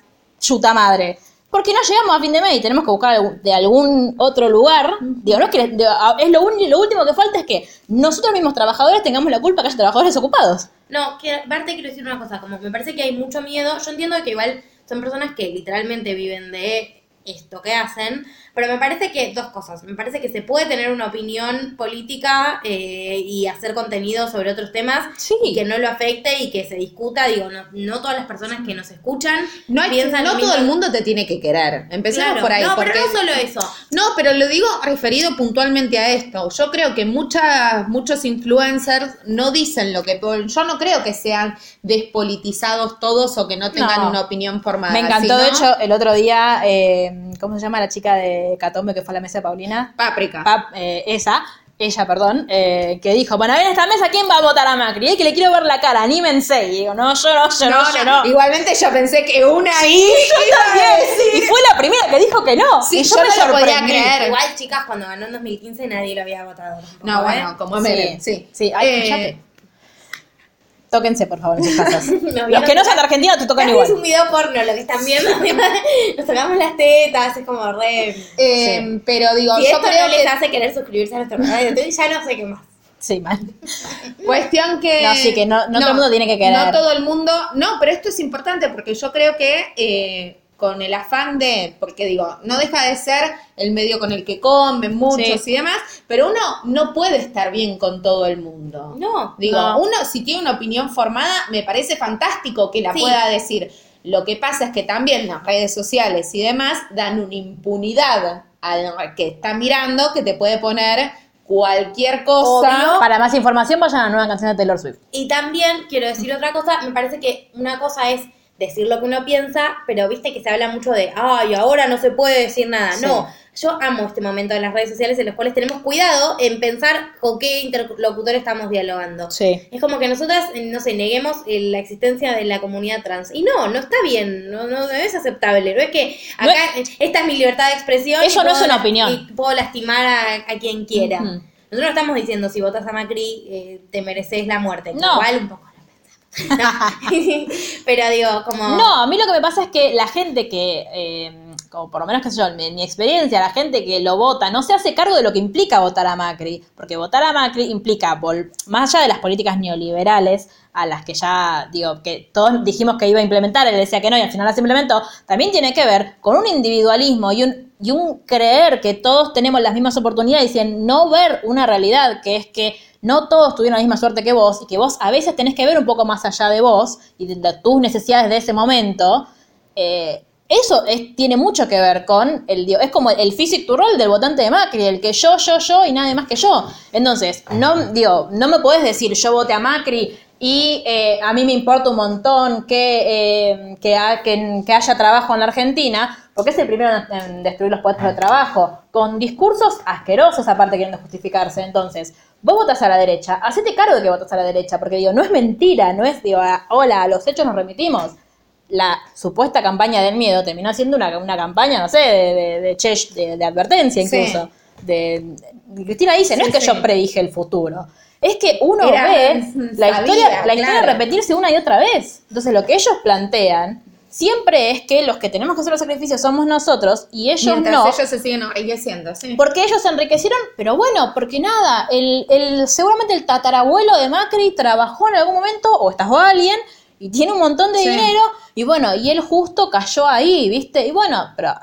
chuta madre? Porque no llegamos a fin de mes y tenemos que buscar de algún otro lugar. Digo, no es que es lo, último que falta es que nosotros mismos trabajadores tengamos la culpa que haya trabajadores desocupados. No, que, Barte, quiero decir una cosa, como me parece que hay mucho miedo, yo entiendo que igual son personas que literalmente viven de esto que hacen, pero me parece que dos cosas, me parece que se puede tener una opinión política eh, y hacer contenido sobre otros temas Sí. y que no lo afecte y que se discuta, digo, no, no todas las personas que nos escuchan No, hay- piensan no lo todo mismo. el mundo te tiene que querer. Empecemos Claro, por ahí. no, porque... pero no solo eso. No, pero lo digo referido puntualmente a esto. Yo creo que muchas, muchos influencers no dicen lo que... Yo no creo que sean despolitizados todos o que no tengan No. una opinión formada. Me encantó, de hecho, el otro día, eh, ¿cómo se llama la chica de Catombe que fue a la mesa de Paulina? Páprica. Pap- eh, esa, ella, perdón, eh, que dijo, bueno, en esta mesa, ¿quién va a votar a Macri? Es que le quiero ver la cara, anímense. Y digo, no, yo no, yo no, yo no. Igualmente yo pensé que una ahí... También. Y fue la primera que dijo que no. Sí, y yo me no lo podía creer. Igual, chicas, cuando ganó en 2015 nadie lo había votado. No, ¿eh? bueno, como Sí, sí. sí. Ay, Eh. Tóquense, por favor, en sus casas. [LAUGHS] No, Los que no sean de Argentina te tocan igual. Es un video porno lo que están viendo. [LAUGHS] Nos tocamos las tetas, es como re. eh, Pero digo, Si yo esto creo no les que... hace querer suscribirse a nuestro canal de YouTube, ya no sé qué más. Sí, mal. [LAUGHS] Cuestión que... No, sí, que no- no todo el mundo tiene que querer. No todo el mundo... No, pero esto es importante porque yo creo que eh, con el afán de... Porque digo, no deja de ser el medio con el que comen muchos Sí. y demás, pero uno no puede estar bien con todo el mundo. No. Digo, No. uno si tiene una opinión formada, me parece fantástico que la Sí. pueda decir. Lo que pasa es que también las redes sociales y demás dan una impunidad al que está mirando que te puede poner cualquier cosa. Para más información, vayan a la nueva canción de Taylor Swift. Y también quiero decir otra cosa, me parece que una cosa es decir lo que uno piensa, pero viste que se habla mucho de, ay, ahora no se puede decir nada. Sí. No, yo amo este momento de las redes sociales en los cuales tenemos cuidado en pensar con qué interlocutor estamos dialogando. Sí. Es como que nosotras, eh, no sé, neguemos eh, la existencia de la comunidad trans. Y no, no está bien, no, no es aceptable. No es que No acá eh, esta es mi libertad de expresión. Eso no es una opinión. Y puedo lastimar a, a quien quiera. Nosotros no estamos diciendo si votas a Macri eh, te mereces la muerte. No. Igual un poco. [LAUGHS] Pero digo, como... No, a mí lo que me pasa es que la gente que, eh, por lo menos que sé yo, en mi, mi experiencia, la gente que lo vota no se hace cargo de lo que implica votar a Macri, porque votar a Macri implica, más allá de las políticas neoliberales, a las que ya, digo, que todos dijimos que iba a implementar, él decía que no y al final las implementó, también tiene que ver con un individualismo y un, y un creer que todos tenemos las mismas oportunidades y en no ver una realidad que es que no todos tuvieron la misma suerte que vos y que vos a veces tenés que ver un poco más allá de vos y de, tus necesidades de ese momento, eh, eso es- tiene mucho que ver con el es como el physic to roll del votante de Macri, el que yo, yo, yo y nadie más que yo. Entonces, no no me puedes decir yo voté a Macri y eh, a mí me importa un montón que, eh, que, que- haya trabajo en la Argentina, porque es el primero en destruir los puestos de trabajo, con discursos asquerosos aparte queriendo justificarse. Entonces, vos votas a la derecha, hacete cargo de que votas a la derecha, porque digo, no es mentira, no es, digo, a- hola, a los hechos nos remitimos la supuesta campaña del miedo terminó siendo una, una campaña, no sé, de, de, de, che- de- de advertencia incluso. De, de- Cristina dice, no Sí, es que sí. yo predije el futuro, es que uno Era- ve la historia, la historia claro. repetirse una y otra vez. Entonces lo que ellos plantean siempre es que los que tenemos que hacer los sacrificios somos nosotros y ellos Mientras no. ellos se siguen enriqueciendo, sí. Porque ellos se enriquecieron, pero bueno, porque nada, el, el, seguramente el tatarabuelo de Macri trabajó en algún momento, o estás alguien, y tiene un montón de Sí. dinero, y bueno, y él justo cayó ahí, ¿viste? Y bueno, pero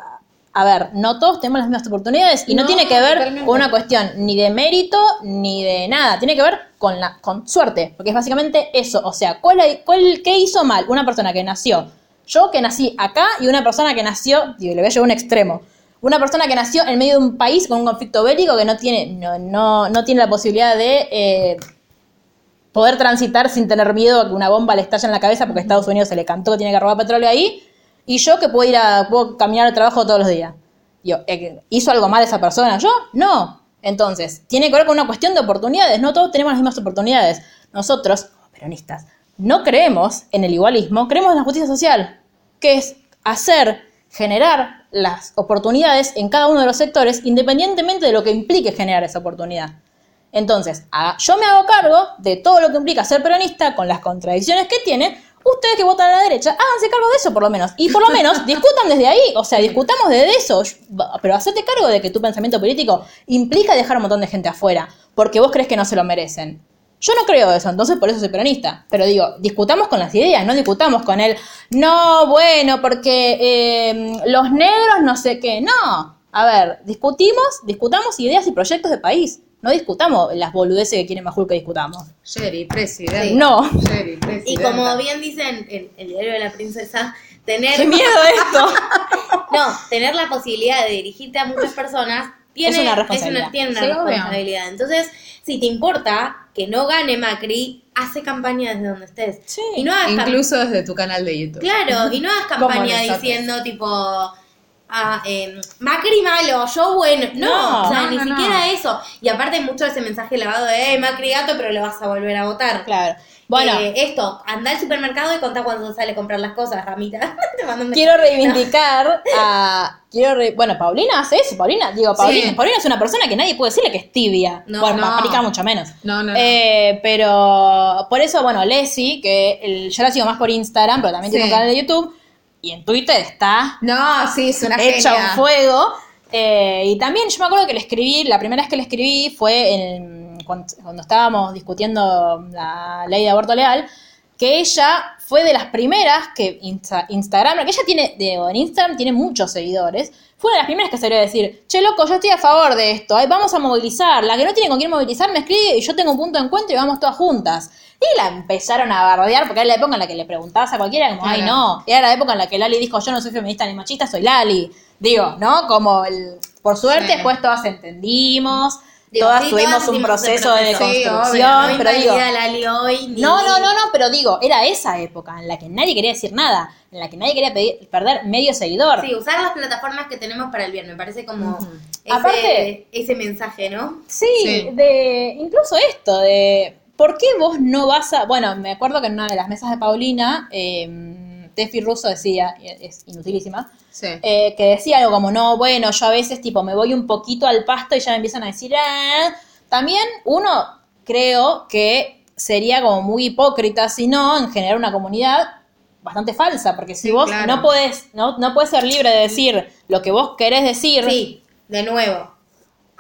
a ver, no todos tenemos las mismas oportunidades, y no, No, tiene que ver totalmente. con una cuestión ni de mérito ni de nada, tiene que ver con la con suerte, porque es básicamente eso, o sea, ¿cuál, cuál, ¿qué hizo mal una persona que nació? Yo que nací acá y una persona que nació, digo, le voy a llevar un extremo. Una persona que nació en medio de un país con un conflicto bélico que no tiene, no, no, no tiene la posibilidad de eh, poder transitar sin tener miedo a que una bomba le estalle en la cabeza porque Estados Unidos se le cantó que tiene que robar petróleo ahí. Y yo que puedo ir a, puedo caminar al trabajo todos los días. Digo, eh, ¿hizo algo mal esa persona? ¿Yo? No. Entonces, tiene que ver con una cuestión de oportunidades. No todos tenemos las mismas oportunidades. Nosotros, peronistas, no creemos en el igualismo, creemos en la justicia social, que es hacer, generar las oportunidades en cada uno de los sectores, independientemente de lo que implique generar esa oportunidad. Entonces, yo me hago cargo de todo lo que implica ser peronista, con las contradicciones que tiene. Ustedes que votan a la derecha, háganse cargo de eso por lo menos. Y por lo menos [LAUGHS] discutan desde ahí. O sea, discutamos desde eso. Pero hacete cargo de que tu pensamiento político implica dejar a un montón de gente afuera. Porque vos crees que no se lo merecen. Yo no creo eso, entonces por eso soy peronista. Pero digo, discutamos con las ideas, no discutamos con el, no, bueno, porque eh, los negros no sé qué. No, a ver, discutimos, discutamos ideas y proyectos de país. No discutamos las boludeces que quiere Majul que discutamos. Sherry, presidente. No. Sherry, Y como bien dicen en el diario de la princesa, tener ¡Qué miedo esto! [LAUGHS] no, tener la posibilidad de dirigirte a muchas personas tiene Es una responsabilidad. tiene una Sí, obvio. responsabilidad. Entonces, si te importa que no gane Macri, hace campaña desde donde estés. Sí. Y no hagas Incluso desde tu canal de YouTube. Claro, y no hagas [LAUGHS] campaña diciendo tipo ah, eh, Macri malo, yo bueno. No, No, o sea, no, ni no, siquiera eso. Y aparte hay mucho ese mensaje lavado de eh, Macri gato, pero le vas a volver a votar. Claro. Bueno, Eh, esto, anda al supermercado y contá cuando sale a comprar las cosas, ramita. [LAUGHS] Te mando un quiero reivindicar a. Quiero re- bueno, Paulina hace eso. Paulina, digo, Paulina, Sí. Paulina es una persona que nadie puede decirle que es tibia. No, bueno, no. marica mucho menos. No, no. Eh, pero por eso, bueno, Leslie, que el- yo la sigo más por Instagram, pero también tiene un canal de YouTube. Y en Twitter está No, sí, es una hecha genia. un fuego. Eh, y también yo me acuerdo que le escribí, la primera vez que le escribí fue en, cuando, cuando estábamos discutiendo la ley de aborto legal, que ella fue de las primeras que Insta- Instagram, que ella tiene, digo, en Instagram tiene muchos seguidores, fue una de las primeras que salió a decir, che loco, yo estoy a favor de esto, ay, vamos a movilizar, la que no tiene con quién movilizar me escribe y yo tengo un punto de encuentro y vamos todas juntas. Y la empezaron a bardear, porque era la época en la que le preguntabas a cualquiera, como, ay, no. Era la época en la que Lali dijo, yo no soy feminista ni machista, soy Lali. Digo, ¿no? Como el. Por suerte, Sí. después todas entendimos, Digo, todas sí, tuvimos todas un proceso de. Sí, construcción, obvio, No pero digo. Lali hoy. ni- No, no, no, no, pero digo, era esa época en la que nadie quería decir nada, en la que nadie quería pedir- perder medio seguidor. Sí, usar las plataformas que tenemos para el bien, me parece como ese, Aparte- ese mensaje, ¿no? Sí, Sí. de incluso esto, de ¿por qué vos no vas a...? Bueno, me acuerdo que en una de las mesas de Paulina, eh, Tefi Russo decía, es inutilísima, Sí. eh, que decía algo como, no, bueno, yo a veces tipo me voy un poquito al pasto y ya me empiezan a decir, ah. También uno creo que sería como muy hipócrita, si no, en generar una comunidad bastante falsa, porque si Sí, vos claro. no podés, no, no puedes ser libre de decir lo que vos querés decir, Sí, de nuevo.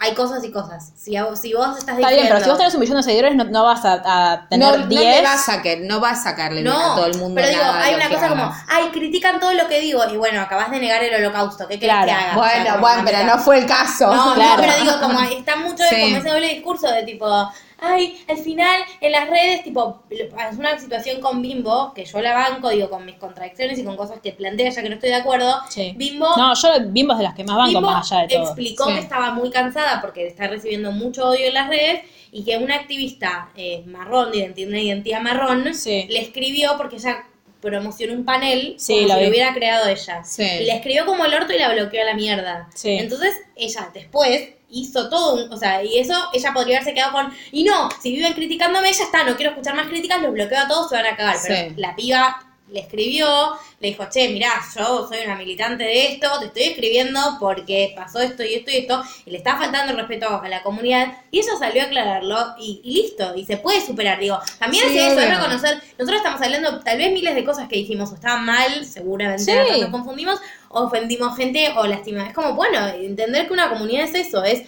Hay cosas y cosas. Si, a- si vos estás diciendo... está bien, pero si vos tenés un millón de seguidores no, no vas a, a No, tener no 10. le vas a que, no vas a sacarle bien a todo el mundo. pero digo, nada hay una que cosa como, hagas. ay, critican todo lo que digo. Y bueno, acabas de negar el holocausto. ¿Qué querés Claro. que haga? Bueno, como, bueno, pero no fue el caso. No, Claro. no, pero digo, como está mucho de Sí. como ese doble discurso de tipo, ay, al final en las redes, tipo, es una situación con Bimbo, que yo la banco, digo, con mis contradicciones y con cosas que plantea ya que no estoy de acuerdo. Sí. Bimbo No, yo Bimbo es de las que más banco Bimbo más allá de todo. explicó Sí. que estaba muy cansada porque está recibiendo mucho odio en las redes y que una activista eh, marrón, de una identidad marrón, Sí. le escribió porque ella promocionó un panel Sí, como lo si lo hubiera creado ella. Sí. Y le escribió como el orto y la bloqueó a la mierda. Sí. Entonces ella después hizo todo un, o sea, y eso ella podría haberse quedado con, y no, si viven criticándome, ya está, no quiero escuchar más críticas, los bloqueo a todos, se van a cagar. Sí. Pero la piba le escribió, le dijo, che, mirá, yo soy una militante de esto, te estoy escribiendo porque pasó esto y esto y esto, y le está faltando el respeto a la comunidad, y ella salió a aclararlo, y, y listo, y se puede superar, digo, también Sí, es eso, es reconocer, nosotros estamos hablando tal vez miles de cosas que dijimos o estaban mal, seguramente Sí. nos confundimos, ofendimos gente o lastimamos, es como, bueno, entender que una comunidad es eso, es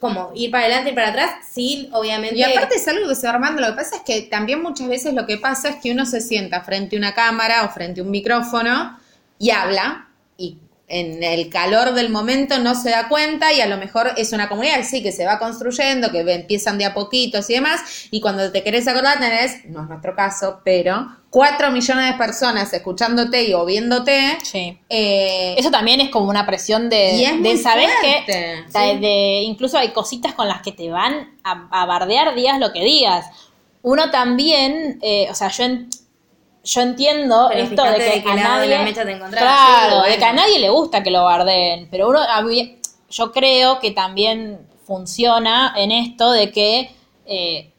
como ir para adelante y para atrás, sin obviamente... Y aparte es algo que se va. Lo que pasa es que también muchas veces lo que pasa es que uno se sienta frente a una cámara o frente a un micrófono y habla y en el calor del momento no se da cuenta y a lo mejor es una comunidad sí que se va construyendo, que empiezan de a poquitos y demás y cuando te querés acordar tenés, no es nuestro caso, pero cuatro millones de personas escuchándote y o viéndote. Sí. eh, Eso también es como una presión de, Y es de muy saber fuerte, que sí. de, incluso hay cositas con las que te van a, a bardear digas lo que digas. Uno también, eh, o sea, yo, en- yo entiendo Pero esto de que de a nadie, la mecha te encontrás. claro, Sí, de que a nadie le gusta que lo bardeen, pero uno, a mí- yo creo que también funciona en esto de que eh,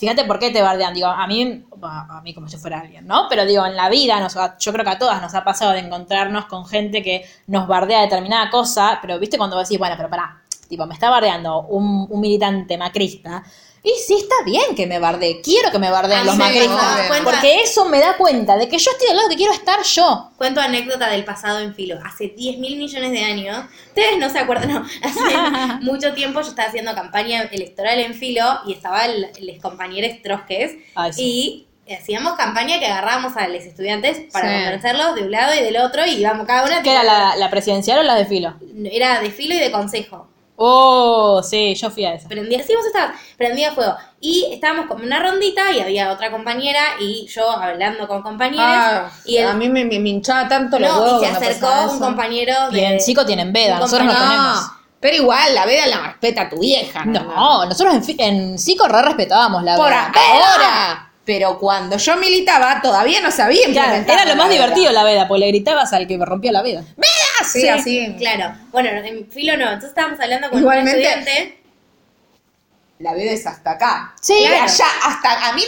fíjate por qué te bardean. Digo, a mí, a mí como si fuera alguien, ¿no? Pero digo, en la vida, nos, yo creo que a todas nos ha pasado de encontrarnos con gente que nos bardea determinada cosa, pero viste cuando decís, bueno, pero pará, tipo, me está bardeando un, un militante macrista. Y sí, está bien que me bardee, quiero que me bardeen A los macristas, porque eso me da cuenta de que yo estoy del lado que quiero estar yo. Cuento anécdota del pasado en filo. Hace 10 mil millones de años, ustedes no se acuerdan, [LAUGHS] no, hace [LAUGHS] mucho tiempo yo estaba haciendo campaña electoral en filo y estaban los compañeros trosques Ay, sí. y hacíamos campaña que agarrábamos a los estudiantes para Sí. convencerlos de un lado y del otro y íbamos cada una. ¿Qué era la, la presidencial o la de filo? Era de filo y de consejo. Oh, sí, yo fui a esa. Prendía, sí, vos estabas, prendía fuego. Y estábamos como una rondita y había otra compañera y yo hablando con compañeros. ah, y el, a mí me, me- me hinchaba tanto los no, huevos y se acercó pasaba un eso. compañero de. Y en Chico tienen veda, nosotros no tenemos. Pero igual, la veda la respeta tu vieja. No, nosotros en, fi- en Cico re respetábamos la Por veda. ahora. Pero cuando yo militaba, todavía no sabía Claro, era lo más la veda. divertido la veda, porque le gritabas al que rompía la veda. Ah, sí, así. Claro. Bueno, en filo no. Entonces estábamos hablando con Igualmente- un estudiante. La veda es hasta acá. Sí, claro. allá, hasta a mí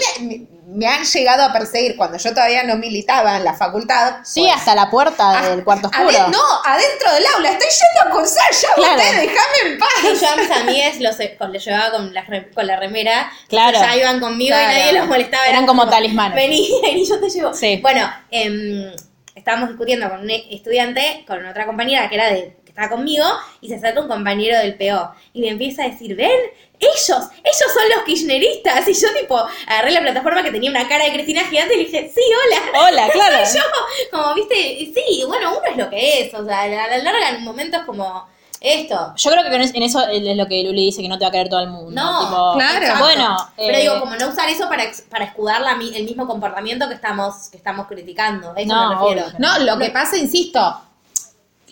me, han llegado a perseguir cuando yo todavía no militaba en la facultad. Sí, Pues, hasta la puerta ah, del cuarto oscuro. no, adentro del aula. Estoy yendo a cursar ya, Claro. usted, déjame en Y paz. yo a mis amigas los, con, les llevaba con la, re- con la remera. Claro. Ya iban conmigo Claro. y nadie los molestaba. Eran como talismanes. Vení, [LAUGHS] vení, yo te llevo. Sí. Bueno, em, estábamos discutiendo con un estudiante, con otra compañera que era de que estaba conmigo, y se acerca un compañero del PO y me empieza a decir, ven, ellos, ellos son los kirchneristas. Y yo tipo agarré la plataforma que tenía una cara de Cristina gigante y le dije, sí, hola. Hola, [LAUGHS] claro. Soy yo. Como, viste, sí, bueno, uno es lo que es. O sea, a la larga en momentos como esto. Yo creo que en es- en eso es lo que Luli dice, que no te va a querer todo el mundo. No, Tipo, claro. exacto. Bueno, Pero eh, digo, como no usar eso para, ex- para escudar la mi- el mismo comportamiento que estamos, que estamos criticando. A Eso No, me refiero. obvio. No, lo que pasa, insisto,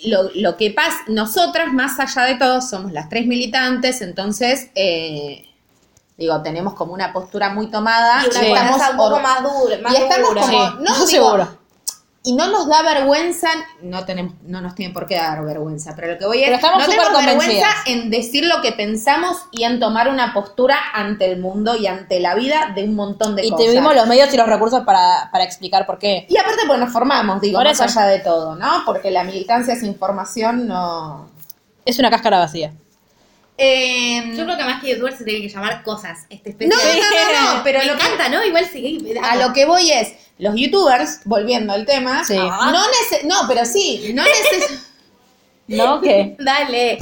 lo, lo que pasa, nosotras más allá de todo somos las tres militantes, entonces, eh, digo, tenemos como una postura muy tomada. Y una y coraza un poco or- más dura, más y estamos dura. como, Sí, no, eso digo, seguro. Y no nos da vergüenza, no tenemos, no nos tiene por qué dar vergüenza, pero lo que voy es, estamos no tenemos vergüenza en decir lo que pensamos y en tomar una postura ante el mundo y ante la vida de un montón de Y cosas. tuvimos los medios y los recursos para, para explicar por qué. Y aparte porque nos formamos, digo, Por más eso. allá de todo, ¿no? Porque la militancia sin formación no... Es una cáscara vacía. Eh, Yo creo que más que youtuber se tiene que llamar cosas. Este no, no, no, no, [LAUGHS] pero me lo que, encanta, ¿no? Igual sí. a lo que voy es, los youtubers, volviendo al tema, Sí. no, nece- no, pero sí, no, neces- [LAUGHS] ¿No? ¿Qué? Dale.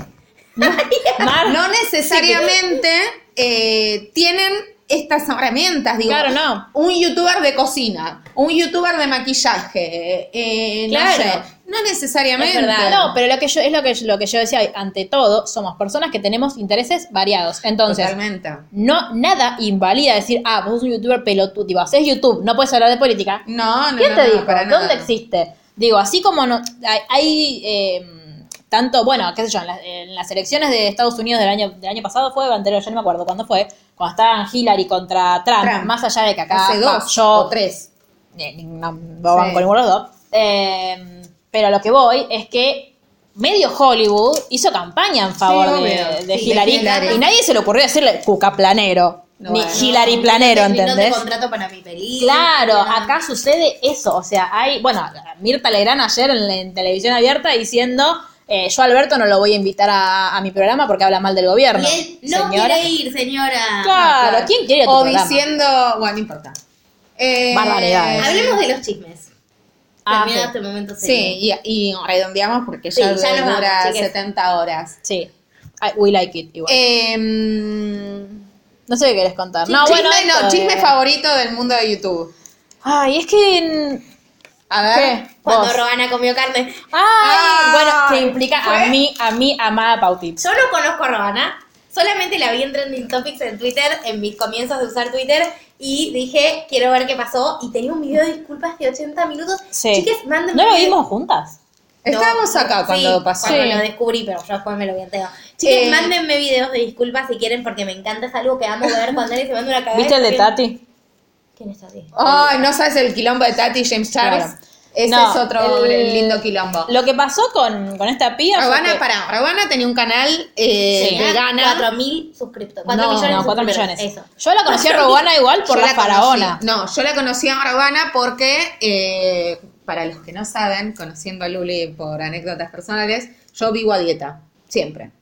No [LAUGHS] necesariamente eh, tienen estas herramientas, digo, Claro, no. un youtuber de cocina, un youtuber de maquillaje, eh, no Claro. sé, no necesariamente. Es verdad. No, pero lo que yo es lo que lo que yo decía, ante todo, somos personas que tenemos intereses variados. Entonces, Totalmente. no nada invalida decir, ah, vos sos un youtuber pelotudo, digo, haces YouTube, no puedes hablar de política. No, no, ¿Quién no, te no, dijo? para ¿Dónde nada. existe? Digo, así como no hay, hay, eh, tanto, bueno, qué sé yo, en, las- en las elecciones de Estados Unidos del año del año pasado fue, anterior, yo no me acuerdo cuándo fue, cuando estaban Hillary contra Trump, Trump. más allá de que acá Hace dos yo o tres. eh, no, no van Sí. con ninguno de los dos. Eh, pero a lo que voy es que medio Hollywood hizo campaña en favor Sí, de, de Sí, Hillary, de Hillary. y nadie se le ocurrió decirle Cuca Planero, No, ni bueno. Hillary Planero, No te- No te ¿entendés? contrato para mi película. Claro, acá sucede eso, o sea, hay, bueno, Mirta Legrand ayer en, televisión abierta diciendo, eh, yo a Alberto no lo voy a invitar a, a mi programa porque habla mal del gobierno. Y él no Señora. quiere ir, señora. Claro, ¿quién quiere ir a tu O programa? diciendo, bueno, no importa. Eh, Barbaridades. Hablemos de los chismes. Ah, Terminado sí. este momento Sí, y, y redondeamos porque Sí, ya, dura vamos, chiques. 70 horas. Sí, I- we like it igual. Em, no sé qué querés contar. no, chisme, bueno, no, chisme de- favorito del mundo de YouTube. Ay, es que... mm, A ver. ¿Qué? Cuando Vos. Robana comió carne. Ay, Ah, bueno, que implica a mí, a mí, amada Pautips. Yo no conozco a Robana. Solamente la vi en Trending Topics en Twitter, en mis comienzos de usar Twitter, y dije, quiero ver qué pasó. Y tenía un video de disculpas de 80 minutos. Sí. Chiques, mándenme. ¿No lo vimos juntas? No, Estábamos acá cuando sí, pasó. Cuando Sí. lo descubrí, pero yo después me lo vi entero. Chiques, Eh, mándenme videos de disculpas si quieren, porque me encanta, es algo que amo ver cuando alguien se manda una cagada. [LAUGHS] ¿Viste el de Tati? ¿Quién es Tati? Ay, no sabes el quilombo de Tati James Charles. Claro. Ese No, es otro el- lindo quilombo. Lo que pasó con, con esta Robana, que- pará, Robana tenía un canal eh, Sí. vegana. 4.000 suscriptores. 4 no, millones no, de 4 suscriptores. millones. Eso. Yo la conocí a Robana igual por Yo la, la faraona. No, yo la conocí a Robana porque, eh, para los que no saben, conociendo a Luli por anécdotas personales, yo vivo a dieta, siempre.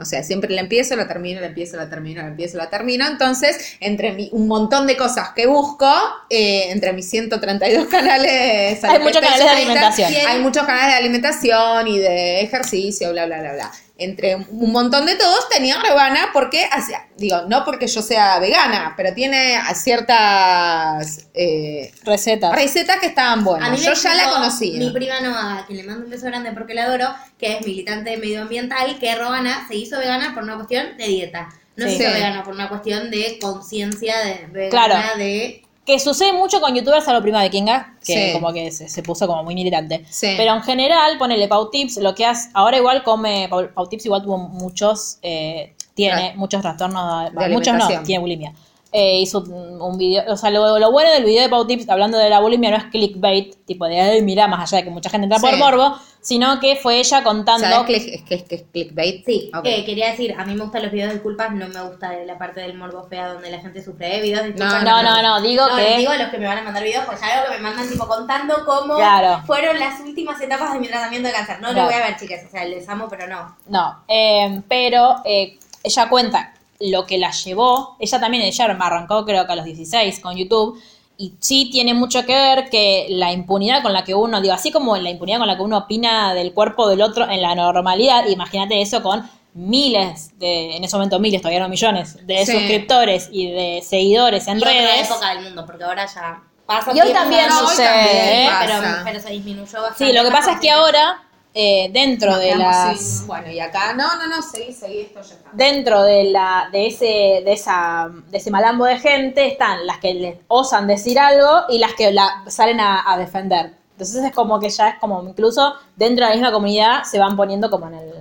O sea, siempre la empiezo, la termino, la empiezo, la termino, la empiezo, la termino. Entonces, entre mi- un montón de cosas que busco, eh, entre mis 132 [LAUGHS] canales... Hay muchos canales de alimentación. Hay muchos canales de alimentación y de ejercicio, bla, bla, bla, bla. Entre un montón de todos tenía Rebana porque hacía, digo, no porque yo sea vegana, pero tiene ciertas eh, Recetas. recetas que estaban A buenas. Yo ya la conocía. Mi prima Noa, a quien le mando un beso grande porque la adoro, que es militante medioambiental, que Robana se hizo vegana por una cuestión de dieta. No Sí. se hizo vegana por una cuestión de conciencia de vegana, Claro. de... Que sucede mucho con youtubers a lo prima de Kinga, que Sí. como que se, se puso como muy militante. Sí. Pero en general, ponele Pau Tips, lo que hace, ahora igual come, Pau, Pau Tips igual tuvo muchos, eh, tiene muchos trastornos, De muchos no, tiene bulimia. Eh, hizo un, un video, o sea, lo, lo bueno del video de Pau Tips hablando de la bulimia no es clickbait, tipo de, ay, mira, más allá de que mucha gente entra por morbo, sino que fue ella contando... ¿Sabes qué es, que es, que es clickbait? Sí, Ok. que quería decir, a mí me gustan los videos de disculpas, no me gusta la parte del morbo fea donde la gente sufre de videos de disculpas. No, no, me no, gusta. digo No, que- les digo a los que me van a mandar videos, pues ya algo que me mandan tipo contando cómo Claro. fueron las últimas etapas de mi tratamiento de cáncer. No Claro. lo voy a ver, chicas, o sea, les amo, pero no. No, eh, pero eh, ella cuenta lo que la llevó. Ella también, ella arrancó creo que a los 16 con YouTube. Y sí tiene mucho que ver que la impunidad con la que uno, digo, así como la impunidad con la que uno opina del cuerpo del otro en la normalidad, imagínate eso con miles de, en ese momento miles, todavía no millones, de Sí. suscriptores y de seguidores en y otra redes. época del mundo, porque ahora ya pasa Y hoy tiempo, también no, hoy sucede, también, ¿eh? pero, Pasa. pero se disminuyó bastante. Sí, lo que pasa es que ahora, eh, dentro Nos de las... sin- Bueno, y acá, no, no, no, seguí, seguí, esto ya está. dentro de la de ese de esa de ese malambo de gente están las que les osan decir algo y las que la salen a, a defender entonces es como que ya es como incluso dentro de la misma comunidad se van poniendo como en el,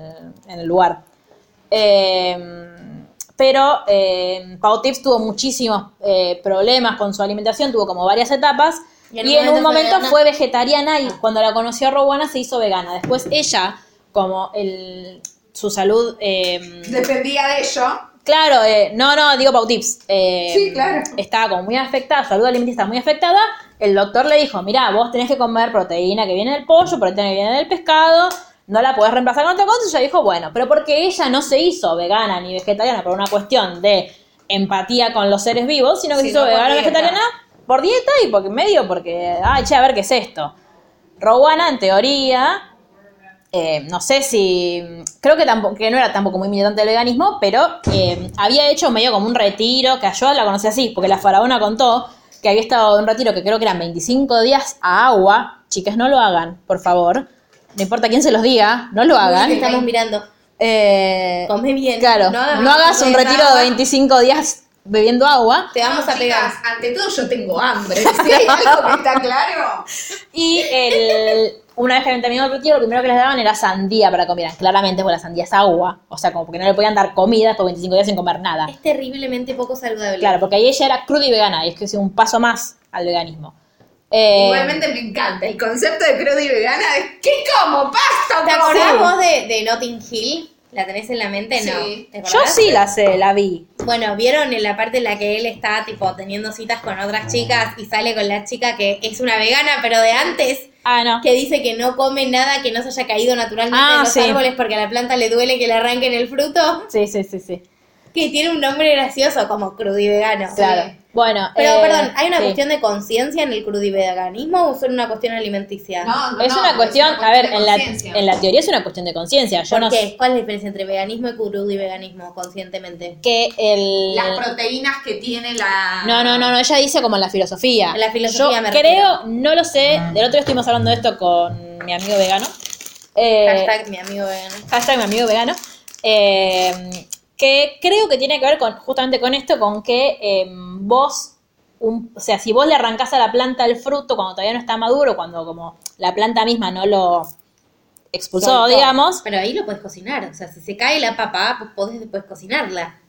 en el lugar Eh, pero eh, Pau Tips tuvo muchísimos eh, problemas con su alimentación tuvo como varias etapas Y y en en, un momento fue fue vegetariana y cuando la conoció a Rowana se hizo vegana después ella como el su salud eh, Dependía de ello. Claro, eh, no, no, digo Pau Tips. Eh, Sí, claro. Estaba como muy afectada, su salud alimenticia está muy afectada. El doctor le dijo, mira, vos tenés que comer proteína que viene del pollo, proteína que viene del pescado, no la podés reemplazar con otra cosa. Y ella dijo, bueno, pero porque ella no se hizo vegana ni vegetariana por una cuestión de empatía con los seres vivos, sino que se hizo por vegana vegetariana por dieta y porque medio porque, ay, che, a ver qué es esto. Rowana, en teoría, eh, no sé si. Creo que tampoco, que no era tampoco muy militante del veganismo, pero eh, había hecho medio como un retiro, que yo la conocí así, porque la faraona contó que había estado en un retiro que creo que eran 25 días a agua. Chicas, no lo hagan, por favor. no importa quién se los diga, no lo Te hagan. estamos mirando. Eh, Come bien. claro, No hagas no hagas un retiro de agua. 25 días bebiendo agua. Te vamos No, a pegar. chicas, ante todo yo tengo hambre. Si hay [LAUGHS] algo que está claro. Y el, una vez que terminado el retiro, lo primero que les daban era sandía para comer. Claramente, porque la sandía es agua. O sea, como porque no le podían dar comida por 25 días sin comer nada. Es terriblemente poco saludable. Claro, porque ahí ella era cruda y vegana, y es que es un paso más al veganismo. Eh, Igualmente me encanta el concepto de crudo y vegana de ¿qué como? ¡Pasta! ¿Te acordás vos de, de Notting Hill? ¿La tenés en la mente? No. Sí. ¿Te yo sí la sé, la vi. Bueno, ¿vieron en la parte en la que él está, tipo, teniendo citas con otras chicas y sale con la chica que es una vegana, pero de antes, Ah, no. que dice que no come nada que no se haya caído naturalmente Ah, de los sí. árboles porque a la planta le duele que le arranquen el fruto? Sí, sí, sí, sí. Que tiene un nombre gracioso como crudivegano. Claro. Bueno, Pero, eh, perdón, ¿hay una sí. cuestión de conciencia en el crudiveganismo o solo una cuestión alimenticia? No, no, Es no, una cuestión, a ver, en la, en la teoría es una cuestión de conciencia. ¿Por no qué? ¿Cuál es la diferencia entre veganismo y crudiveganismo conscientemente? que el... Las proteínas que tiene la... No, no, no, no, ella dice como en la filosofía. En la filosofía Yo me creo, no lo sé, del otro día estuvimos hablando de esto con mi amigo vegano. Eh, Hashtag mi amigo vegano. hashtag mi amigo vegano, eh, que creo que tiene que ver con justamente con esto, con que eh, vos, un- o sea, si vos le arrancás a la planta el fruto cuando todavía no está maduro, cuando como la planta misma no lo expulsó, Soltó. digamos, Pero ahí lo puedes cocinar. O sea, si se cae la papa, pues podés después cocinarla.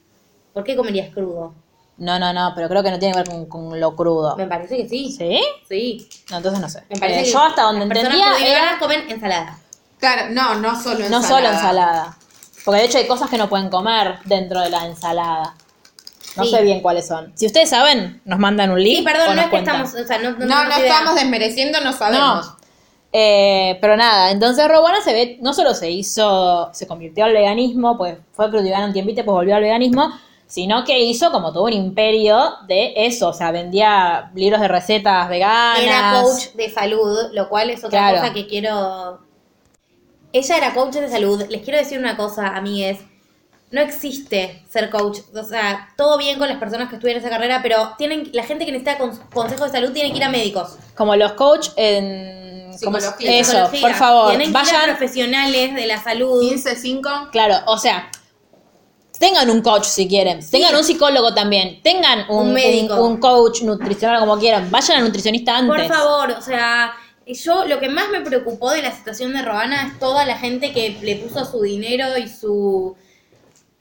¿Por qué comerías crudo? no, no, no, pero creo que no tiene que ver con, con lo crudo. Me parece que sí. ¿Sí? Sí. No, entonces no sé. Me parece Eh, que yo hasta donde entendía era comen ensalada. Claro, no, no solo ensalada. no solo ensalada. Porque de hecho hay cosas que no pueden comer dentro de la ensalada. No Sí. sé bien cuáles son. Si ustedes saben, nos mandan un link. Sí, o perdón, no nos es que estamos, o sea, no, no, No, estamos desmereciendo, no sabemos. No. Eh, pero nada, entonces Rowana se ve, no solo se hizo, se convirtió al veganismo, pues fue crudivegano un tiempito, pues volvió al veganismo, sino que hizo como todo un imperio de eso, o sea, vendía libros de recetas veganas. Era coach de salud, lo cual es otra Claro. cosa que quiero. Ella era coach de salud. Les quiero decir una cosa, amigues. No existe ser coach. O sea, todo bien con las personas que estudian esa carrera, pero tienen la gente que necesita con- consejo de salud tiene que ir a médicos. Como los coach en... como- Psicología. eso, Psicología. por favor, Tienen que ir a vayan... profesionales de la salud. 15, 5. Claro, o sea, tengan un coach si quieren, tengan un psicólogo también, tengan un, Un médico. un- un coach nutricional como quieran, vayan al nutricionista antes. Por favor, o sea, yo lo que más me preocupó de la situación de Robana es toda la gente que le puso su dinero y su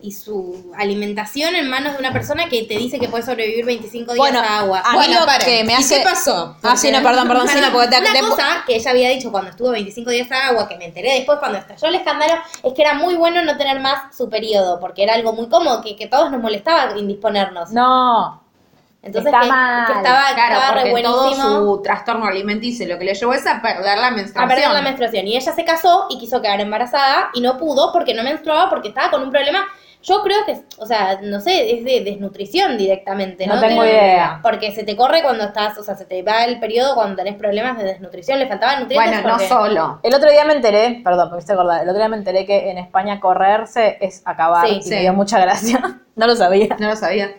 y su alimentación en manos de una persona que te dice que puede sobrevivir 25 días Bueno, a agua. a mí Bueno, lo que me ¿Y hace... qué pasó? Ah, sí, no, perdón, perdón, sí, no, porque te, Una te- cosa que ella había dicho cuando estuvo 25 días a agua, que me enteré después cuando estalló el escándalo, es que era muy bueno no tener más su periodo, porque era algo muy cómodo, que, que todos nos molestaba indisponernos. No, Entonces está que, mal. que estaba, Claro, estaba re porque todo buenísimo. su trastorno alimenticio lo que le llevó es a perder la a menstruación. perder la menstruación. Y ella se casó y quiso quedar embarazada y no pudo porque no menstruaba porque estaba con un problema. Yo creo que, o sea, no sé, es de desnutrición directamente, ¿no? No tengo Te- idea. Porque se te corre cuando estás, o sea, se te va el periodo cuando tenés problemas de desnutrición, le faltaban nutrientes. Bueno, no solo. el otro día me enteré, perdón, me viste acordar, el otro día me enteré que en España correrse es acabar Sí, y sí. me dio mucha gracia. [LAUGHS] no lo sabía. No lo sabía.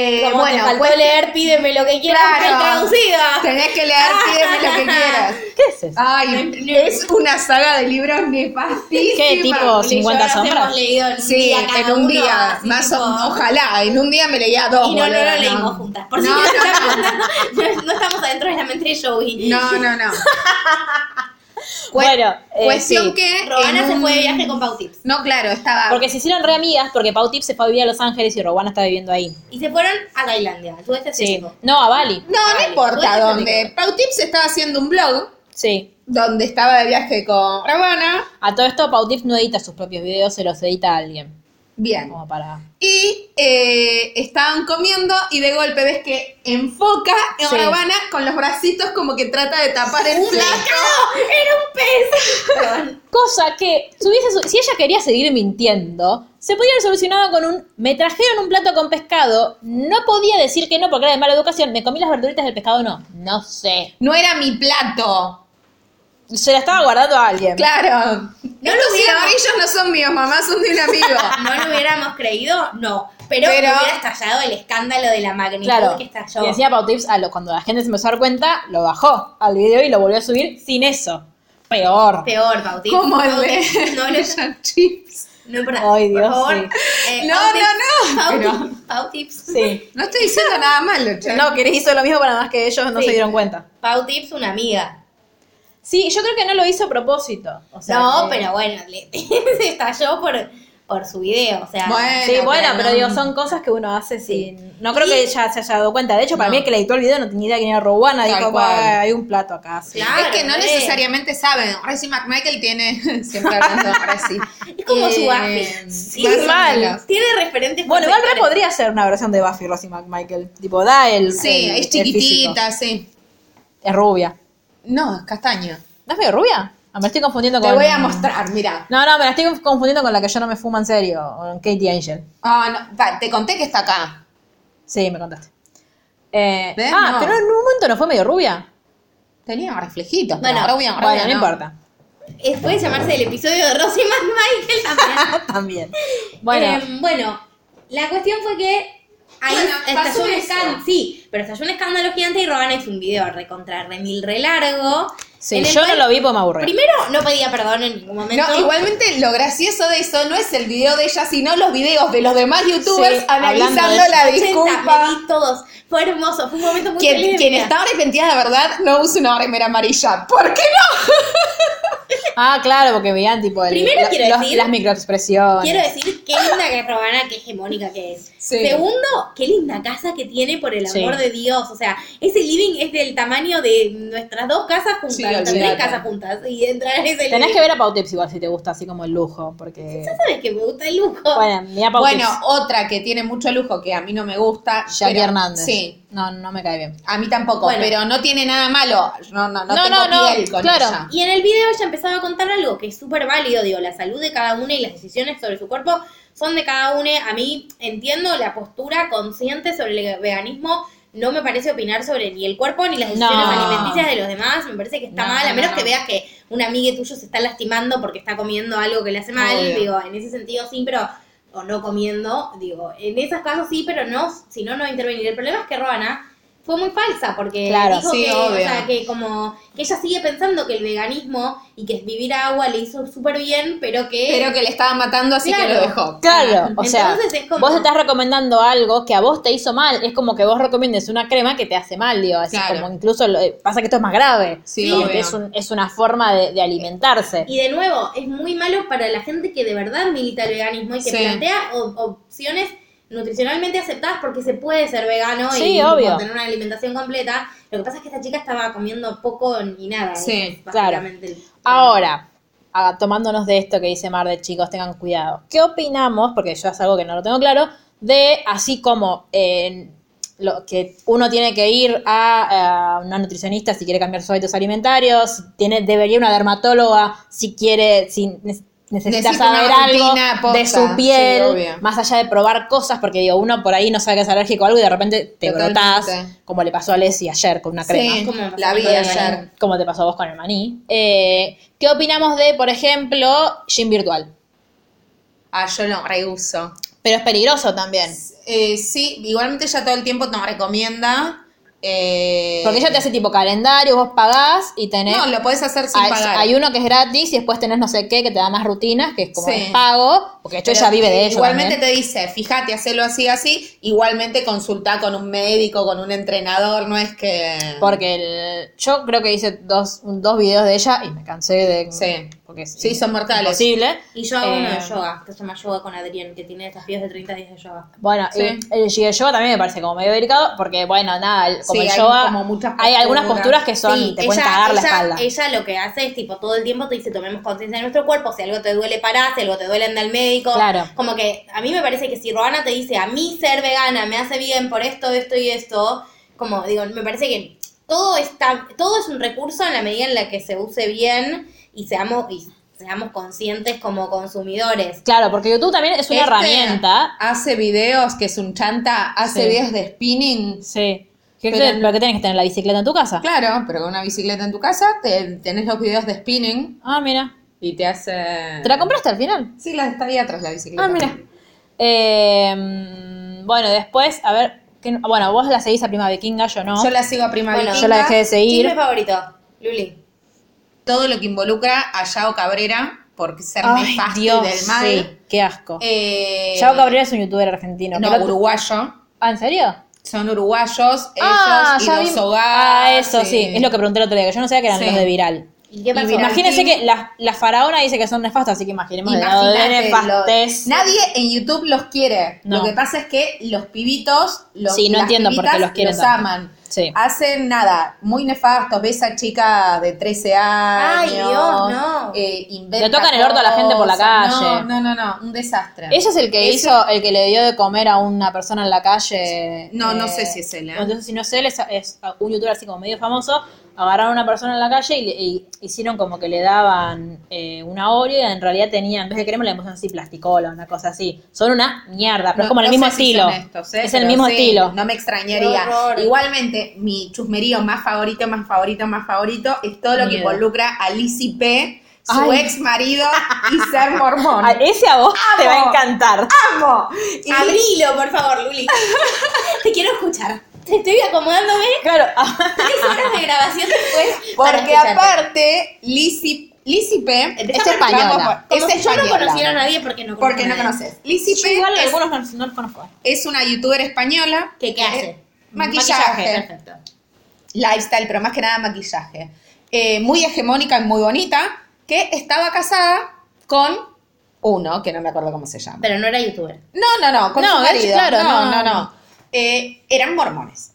Eh, Como bueno, te faltó pues, leer, pídeme lo que quieras, Claro. traducida. tenés que leer, pídeme lo que [LAUGHS] quieras. ¿Qué es eso? Ay, es una saga de libros nefastísima. ¿Qué, tipo 50 Nosotros sombras? hemos leído en un Sí, día cada en un uno, día. Más o- ojalá, en un día me leía dos. Y no, no lo leímos juntas. Por si No, no, no, estamos, [LAUGHS] no, no estamos adentro de la mente de Joey. No, no, no. [LAUGHS] Bueno, eh, cuestión sí. que. Robana se un- fue de viaje con Pau Tips. No, claro, estaba. Porque se hicieron re amigas porque Pau Tip se fue a vivir a Los Ángeles y Rowana está viviendo ahí. Y se fueron a Tailandia, al sudeste Sí. asiático. No, a Bali. No, importa dónde. Pau Tips estaba haciendo un blog Sí. donde estaba de viaje con Rabana. A todo esto, Pau Tips no edita sus propios videos, se los edita a alguien. Bien. Como para. Y eh, estaban comiendo y de golpe ves que enfoca en Sí. Rabana con los bracitos como que trata de tapar el plato. [LAUGHS] ¡Era un pez! Cosa que, si, hubiese si ella quería seguir mintiendo, se podía haber solucionado con un. Me trajeron un plato con pescado, no podía decir que no porque era de mala educación, me comí las verduritas del pescado, no. No sé. No era mi plato. Se la estaba guardando a alguien. Claro. No Estos lo hubiéramos- cigarrillos no son míos, mamá, son de un amigo. [LAUGHS] ¿No lo hubiéramos creído? No. Pero, Pero- hubiera estallado el escándalo de la magnitud Claro. que estalló. Y decía Pau Tips, a lo- cuando la gente se empezó a dar cuenta, lo bajó al video y lo volvió a subir sin eso. peor. Peor, Pau Tips. Como el Pau de Tips, No, no, Fish and chips. no, por, Ay, por Dios, favor. sí. Eh, No, Pau no, Tips, no, Pau pero- Tips, Pau Tips. Sí. No estoy diciendo nada malo, che. No, que hizo lo mismo para más que ellos no Sí. se dieron cuenta. Pau Tips, una amiga. Sí, yo creo que no lo hizo a propósito. O sea, no, que- pero bueno, le, [LAUGHS] se estalló por, por su video. O sea, Bueno, Sí, bueno, pero, no. digo, son cosas que uno hace sin... No creo Y- que ella se haya dado cuenta. De hecho, para No. mí el que le editó el video no tenía idea quién era Rowana. Dijo, cual. "Bah, hay un plato acá. sí". Claro, es que no necesariamente saben. Reci McMichael tiene. [LAUGHS] Siempre hablando de es como su Eh, Buffy. Sí, mal. Tiene referentes Bueno, igual re podría ser una versión de Buffy Rosie McMichael. Tipo, da el. Sí, el- es chiquitita, sí. Es rubia. No, es castaña. ¿No es medio rubia? Ah, me estoy confundiendo Te con. voy a mostrar, mira. No, no, me la estoy confundiendo con la que yo no me fuma en serio. Con Katie Angel. Ah, no, te conté que está acá. Sí, me contaste. Eh, ah, No. pero en un momento no fue medio rubia. Tenía reflejitos. Bueno, pero rubia, Bueno, rubia, no importa. Eh, Puede llamarse el episodio de Rosie McMichael también. [LAUGHS] También. Bueno, Eh, bueno, la cuestión fue que ahí Bueno, pasó estalló un escándalo. Sí, pero estalló un escándalo gigante y Robana hizo un video recontra remil re largo. sí, yo no cual, lo vi porque me aburrí. Primero, no pedía perdón en ningún momento. No, igualmente lo gracioso de eso no es el video de ella, sino los videos de los demás youtubers Sí, analizando de la 80, disculpa. me vi todos. Fue hermoso, fue un momento muy Quien, quien está arrepentida de verdad no usa una remera amarilla. ¿Por qué no? [LAUGHS] Ah, claro, porque veían tipo el- Primero la- quiero los- decir- las microexpresiones. Quiero decir qué linda que es Robana, qué hegemónica que es. Sí. Segundo, qué linda casa que tiene, por el Sí. amor de Dios. O sea, ese living es del tamaño de nuestras dos casas juntas, Sí, nuestras tres casas juntas. Y entrar en ese Tenés living. que ver a Pau Tips igual si te gusta así como el lujo, porque... Ya sabes que me gusta el lujo. Bueno, mira Pau Bueno, otra que tiene mucho lujo que a mí no me gusta. Jackie pero- Hernández. Sí, No, no me cae bien. a mí tampoco, Bueno. pero no tiene nada malo. No, no, no, No, tengo no, no, piel con claro. ella. Y en el video ella empezaba a contar algo que es súper válido, digo, la salud de cada una y las decisiones sobre su cuerpo son de cada una. A mí entiendo la postura consciente sobre el veganismo. No me parece opinar sobre ni el cuerpo ni las decisiones No. alimenticias de los demás. Me parece que está No, mal, a no, menos no. que veas que un amigo tuyo se está lastimando porque está comiendo algo que le hace mal. Obvio. Digo, en ese sentido sí, pero o no comiendo, digo, en esos casos sí, pero no, si no, no va a intervenir. El problema es que Robana fue muy falsa porque Claro, dijo sí, que, o sea, que como que ella sigue pensando que el veganismo y que vivir a agua le hizo súper bien, pero que Pero que le estaba matando, así que lo dejó. Claro, o sea, Entonces es como- vos estás recomendando algo que a vos te hizo mal. Es como que vos recomiendes una crema que te hace mal, digo. Así Claro. como incluso lo- eh, pasa que esto es más grave. Sí, obvio. es, un- es una forma de, de alimentarse. Y de nuevo, es muy malo para la gente que de verdad milita el veganismo y que Sí. plantea o- opciones nutricionalmente aceptadas porque se puede ser vegano Sí, y obvio. tener una alimentación completa. Lo que pasa es que esta chica estaba comiendo poco ni nada. Sí, claro. básicamente el- Ahora, ah, tomándonos de esto que dice Mar de chicos, tengan cuidado. ¿Qué opinamos? Porque yo es algo que no lo tengo claro, de así como eh, lo que uno tiene que ir a, a una nutricionista si quiere cambiar sus hábitos alimentarios, tiene, debería ir a una dermatóloga si quiere, si necesita Necesita saber algo de su piel, sí, más allá de probar cosas, porque digo, uno por ahí no sabe que es alérgico a algo y de repente te Totalmente. brotás, como le pasó a Leslie ayer con una crema. Sí, Como la vi ayer. Como te pasó a vos con el maní. Eh, ¿Qué opinamos de, por ejemplo, gym virtual? Ah, yo lo reuso. Pero es peligroso también. Eh, sí, igualmente ella todo el tiempo te recomienda. Eh, Porque ella te hace tipo calendario, vos pagás y tenés... No, lo puedes hacer sin hay, pagar. hay uno que es gratis y después tenés no sé qué que te da más rutinas, que es como Sí. pago, porque de hecho Pero ella vive de eso. Igualmente también. te dice, fíjate, hacelo así, así. Igualmente consulta con un médico, con un entrenador, no es que. Porque el- yo creo que hice dos, dos videos de ella y me cansé de... Sí. Porque es Sí, son mortales. imposible. Y yo hago uno Eh, de yoga, que se llama Yoga con Adrián, que tiene desafíos de 30 días de yoga. Bueno, Sí. el, el yoga también me parece como medio delicado, porque bueno, nada, el- como Sí, el hay yoga, como muchas hay algunas posturas. que son, Sí, te pueden cagar la espalda. Ella lo que hace es tipo todo el tiempo te dice tomemos conciencia de nuestro cuerpo, si algo te duele pará, si algo te duele anda al médico. Claro. Como que a mí me parece que si Roana te dice a mí ser vegana me hace bien por esto, esto y esto, como digo, me parece que todo está, todo es un recurso en la medida en la que se use bien y seamos, y seamos conscientes como consumidores. Claro, porque YouTube también es una Este herramienta. Hace videos, que es un chanta, hace Sí. videos de spinning. Sí. ¿Qué Pero- crees? lo que tenés que tener la bicicleta en tu casa. Claro, pero con una bicicleta en tu casa, te, tenés los videos de spinning Ah, mira. y te hace. ¿Te la compraste al final? Sí, la está ahí atrás la bicicleta. Ah, mira. Eh, mm, bueno, después, a ver. ¿qué- bueno, vos la seguís a Prima Vikinga, yo no. Yo la sigo a Prima Bueno, Vikinga. Yo la dejé de seguir. Chisme favorito, Luli. Todo lo que involucra a Yao Cabrera por ser Ay, nefasto y del mal. sí, qué asco. Eh, Yao Cabrera es un youtuber argentino. No, uruguayo. Ah, ¿en serio? Son uruguayos, ah, ellos y los hogares. Ah, eso sí. Es lo que pregunté el otro día, que yo no sabía que eran Sí. los de viral. ¿Y qué pasó? Imagínense que la, la faraona dice que son nefastas, así que imaginemos el de nefastez. nadie en YouTube los quiere. No. Lo que pasa es que los pibitos, los, Sí, no las entiendo por qué los quieren los aman. Sí. Hacen nada, muy nefastos. Ves a chica de 13 años. Ay, Dios, no. eh, Le tocan el orto a la gente por la calle. No, no, no, no, un desastre. Ese es el que Ese- hizo, el que le dio de comer a una persona en la calle. No, no eh, sé si es él, ¿eh? Entonces, si no es él, es, es un youtuber así como medio famoso. Agarraron a una persona en la calle y, le- y hicieron como que le daban eh, una Oreo y en realidad tenían, en vez de crema, le pusieron así plasticola, una cosa así. Son una mierda, pero es No- como el no mismo si estilo. estos, ¿eh? es el mismo sí, estilo. No me extrañaría. Igualmente, mi chusmerío más favorito, más favorito, más favorito es todo lo que involucra a Lizzie P, su Ay. ex marido y ser mormón. [LAUGHS] A ese a vos te va a encantar. ¡Amo! Y- Abrilo, por favor, Luli. [LAUGHS] Te quiero escuchar. [LAUGHS] Estoy acomodándome Claro, [LAUGHS] tres horas de grabación después. Porque aparte, Lizzie P es española. Es si yo no española. conociera a nadie porque no conozco Porque no conoces. Lizzie yo P igual es, algunos no, no los conozco. es una youtuber española. ¿Qué, qué hace? Maquillaje. Perfecto. lifestyle, pero más que nada maquillaje. Eh, muy hegemónica y muy bonita, que estaba casada con uno, que no me acuerdo cómo se llama. Pero no era youtuber. No, no, no, con No, su es- marido. claro, no, no. no, no. Eh, eran mormones.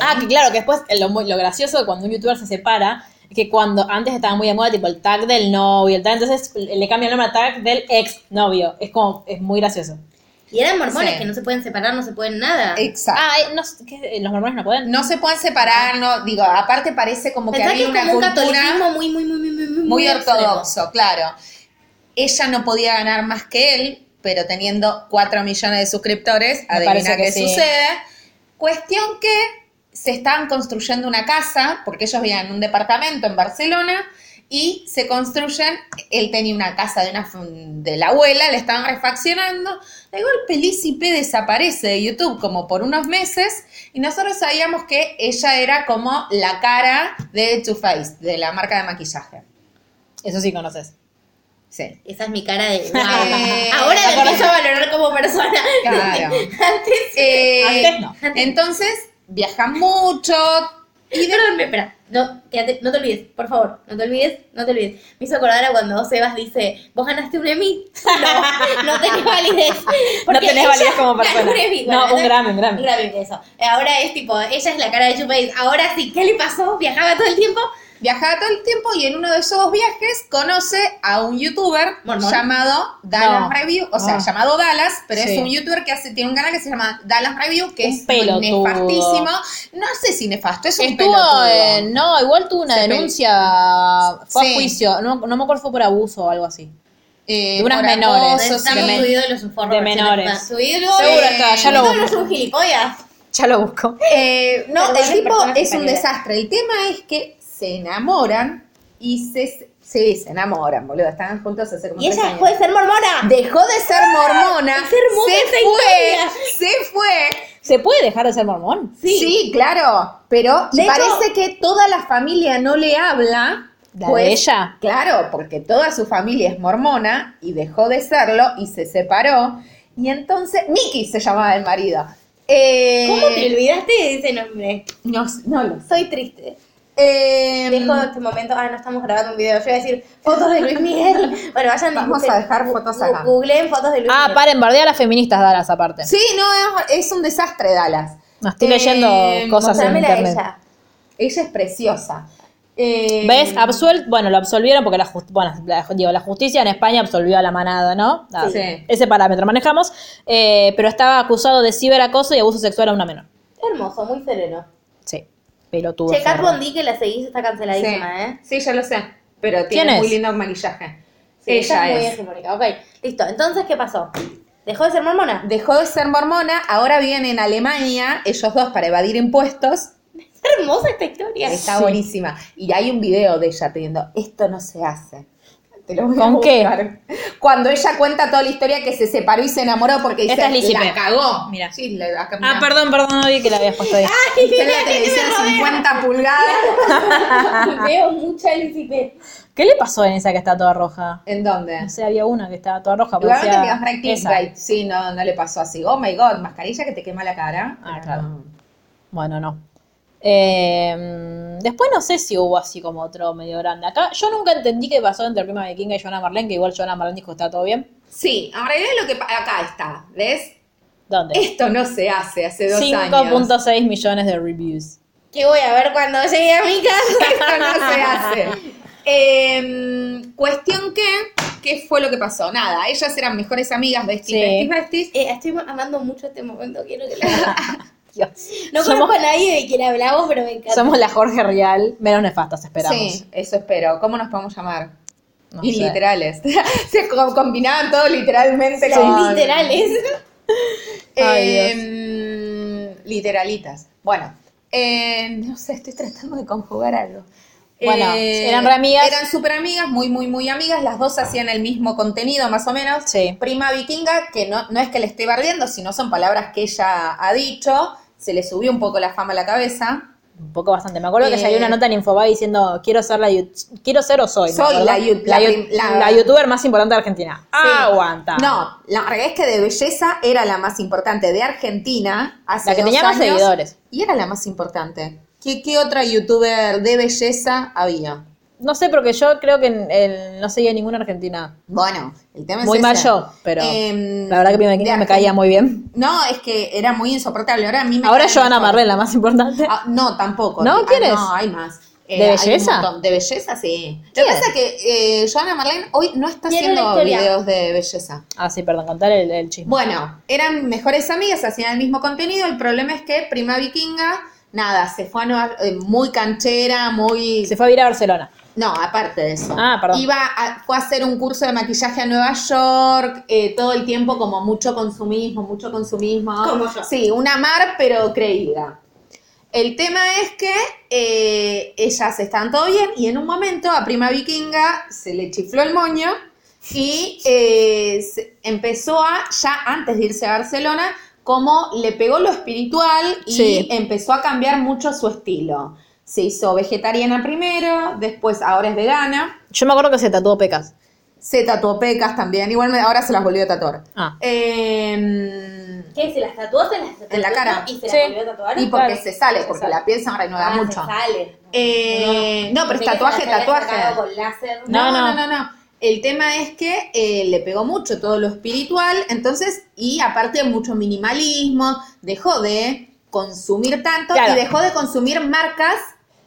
Ah, que claro, que después eh, lo, muy- lo gracioso de cuando un youtuber se separa es que cuando antes estaba muy de moda, tipo el tag del novio, el tag, entonces le cambia el nombre a tag del ex novio. Es como, es muy gracioso. Y eran mormones Sí. que no se pueden separar, no se pueden nada. Exacto. Ah, eh, no, sé, ¿qué? los mormones no pueden. No se pueden separar, no, digo, aparte parece como que Pensá que había es una un cultura catolicismo muy, muy, muy, muy, muy, muy, extremo. ortodoxo, claro. Ella no podía ganar más que él, pero teniendo 4 millones de suscriptores, Me adivina qué sí. sucede. Cuestión que se estaban construyendo una casa, porque ellos vivían en un departamento en Barcelona, y se construyen, él tenía una casa de, una, de la abuela, le estaban refaccionando, de golpe Lizzie desaparece de YouTube como por unos meses, y nosotros sabíamos que ella era como la cara de Too Faced, de la marca de maquillaje. Eso sí conoces. Sí. Esa es mi cara de. wow. Eh, Ahora me acordate- empiezo a valorar como persona. Claro. [LAUGHS] Antes. Eh, Antes no. Entonces, viajan mucho. Y perdón, espera. No, quédate, no te olvides, por favor. No te olvides, no te olvides. Me hizo acordar a cuando Sebas dice: Vos ganaste un Emmy. [LAUGHS] No, no tenés validez. No tenés validez como persona. un Emmy. No, un Grammy, un Grammy. Un Grammy, eso. Ahora es tipo, ella es la cara de Chupace. Ahora sí, ¿qué le pasó? Viajaba todo el tiempo. Viajaba todo el tiempo y en uno de esos viajes conoce a un youtuber Mormón. llamado Dallas No. Review, o sea, No. llamado Dallas, pero Sí. es un youtuber que hace, tiene un canal que se llama Dallas Review, que Un es pelotudo. nefastísimo. No sé si nefasto, es un Estuvo pelotudo. No, igual tuvo una Se pe- denuncia. Fue Sí. a juicio. No, no me acuerdo fue por abuso o algo así. Eh, de unas menores. acoso, Está sí. de men- menores. Su ídolo. Seguro eh, está, ya lo busco. es un gilipollas. Ya lo busco. Eh, no, el tipo es un desastre. El tema es que se enamoran y se. Sí, se enamoran, boludo. Estaban juntos hace como Y tres ella años. dejó de ser mormona. Dejó de ser mormona. Es hermosa se esa fue. historia. Se fue. ¿Se puede dejar de ser mormón? Sí, claro. Pero De parece hecho- que toda la familia no le habla. ¿La de ella? Claro, porque toda su familia es mormona y dejó de serlo y se separó. Y entonces, Mickey se llamaba el marido. Eh, ¿Cómo te olvidaste de ese nombre? No, no lo. Soy triste. Eh, Dejo este momento. Ah, no estamos grabando un video. Yo iba a decir fotos de Luis Miguel. [LAUGHS] Bueno, vayan Vamos busquen- a dejar fotos acá. Googleen fotos de Luis Ah, Miguel. paren, bardea a las feministas Dallas aparte. Sí, no, es, es un desastre Dallas. No, estoy Eh, leyendo cosas en internet. ella. Ella es preciosa. Eh, ¿Ves? Absuelto, bueno, lo absolvieron porque la, jus- bueno, la, digo, la justicia en España absolvió a la manada, ¿no? Ah, Sí. Ese parámetro manejamos, eh, pero estaba acusado de ciberacoso y abuso sexual a una menor. Hermoso, muy sereno. Pelotudo. Che, Kat. Von D, que la seguís, está canceladísima, ¿eh? Sí, ya lo sé. Pero ¿Quién tiene es? muy lindo maquillaje. Sí, Ella es muy hegemónica. Ok, listo. Entonces, ¿qué pasó? ¿Dejó de ser mormona? Dejó de ser mormona, ahora viven en Alemania, ellos dos, para evadir impuestos. Es hermosa esta historia. Está buenísima. Y hay un video de ella pidiendo, esto no se hace. Te lo voy ¿Con a qué? Cuando ella cuenta toda la historia que se separó y se enamoró porque dice, Esta es la cagó. Mira. Sí, la, acá, Ah, perdón, perdón, no vi que la habías puesto ahí. En la televisión 50 pulgadas. [LAUGHS] Veo mucha Lucifer. ¿Qué le pasó en esa que está toda roja? ¿En dónde? No sé, había una que estaba toda roja. Parecía clickbait. Sí, no, no le pasó así. Oh my god, mascarilla que te quema la cara. Ah, claro. no. Bueno, no. Eh, después no sé si hubo así como otro medio grande. Acá yo nunca entendí qué pasó entre Prima Vikinga y Joana Marlene, que igual Joana Marlene dijo que está todo bien. Sí, en realidad lo que acá está, ¿ves? ¿Dónde? Esto no se hace hace dos años. 5.6 millones de reviews. Que voy a ver cuando llegue a mi casa. [LAUGHS] Esto no se hace. Em, cuestión que, ¿qué fue lo que pasó? Nada, ellas eran mejores amigas, besties, Sí. besties, besties. Eh, estoy amando mucho este momento, quiero que lo [LAUGHS] Dios. No Somos- conozco a nadie de quien hablamos, pero me encanta. Somos la Jorge Real, menos nefastas, esperamos. Sí, eso espero. ¿Cómo nos podemos llamar? No y sé. literales. [LAUGHS] Se co- combinaban todo literalmente con... literales. [LAUGHS] Ay, Em, literalitas. Bueno, eh, no sé, estoy tratando de conjugar algo. Bueno, Eh, eran re amigas. Eran súper amigas, muy, muy, muy amigas. Las dos hacían el mismo contenido, más o menos. Sí. Prima vikinga, que no, no es que le esté bardeando, sino son palabras que ella ha dicho. Se le subió un poco la fama a la cabeza. Un poco bastante. Me acuerdo que Eh, salió una nota en Infobae diciendo quiero ser la quiero ser o soy. Soy la la, la youtuber más importante de Argentina. Sí. Aguanta. No, la realidad es que de belleza era la más importante de Argentina. Hace La que dos tenía más seguidores. Y era la más importante. ¿Qué, qué otra youtuber de belleza había? No sé, porque yo creo que en- en- no seguía ninguna argentina. Bueno, el tema es Muy ese. mal yo, pero Em, la verdad que Prima de Vikinga me caía muy bien. No, es que era muy insoportable. Ahora a mí me Ahora Joana la más importante. Ah, no, tampoco. ¿No? Ah, ¿Quién es? No, hay más. Eh, ¿De hay un belleza? De belleza, sí. Lo que pasa es que eh, Joana Marlene hoy no está haciendo historia. videos de belleza. Ah, sí, perdón, contar el, el chisme. Bueno, eran mejores amigas, hacían el mismo contenido. El problema es que Prima Vikinga, nada, se fue a Nueva- eh, muy canchera, muy. Se fue a vivir a Barcelona. No, aparte de eso. Ah, perdón. Iba a, fue a hacer un curso de maquillaje a Nueva York, eh, todo el tiempo como mucho consumismo, mucho consumismo. Como yo. Sí, una mar, pero creída. El tema es que eh, ellas estaban todo bien y en un momento a Prima Vikinga se le chifló el moño y eh, empezó a, ya antes de irse a Barcelona, como le pegó lo espiritual y Sí. empezó a cambiar mucho su estilo. Se hizo vegetariana primero, después ahora es vegana. Yo me acuerdo que se tatuó pecas. Se tatuó pecas también, igual me- ahora se las volvió a tatuar. Ah. Eh, ¿Qué? ¿Se las tatuó? ¿Se las tatuó En la cara. ¿Y se Sí. las volvió a tatuar? y porque Claro. se sale, Se porque sale. la piel se renueva Ah, mucho. se sale. Eh, no, pero es tatuaje, se tatuaje. sacado con láser. No, No, no, no. no, no. El tema es que eh, le pegó mucho todo lo espiritual, entonces, y aparte mucho minimalismo, dejó de consumir tanto Claro. y dejó de consumir marcas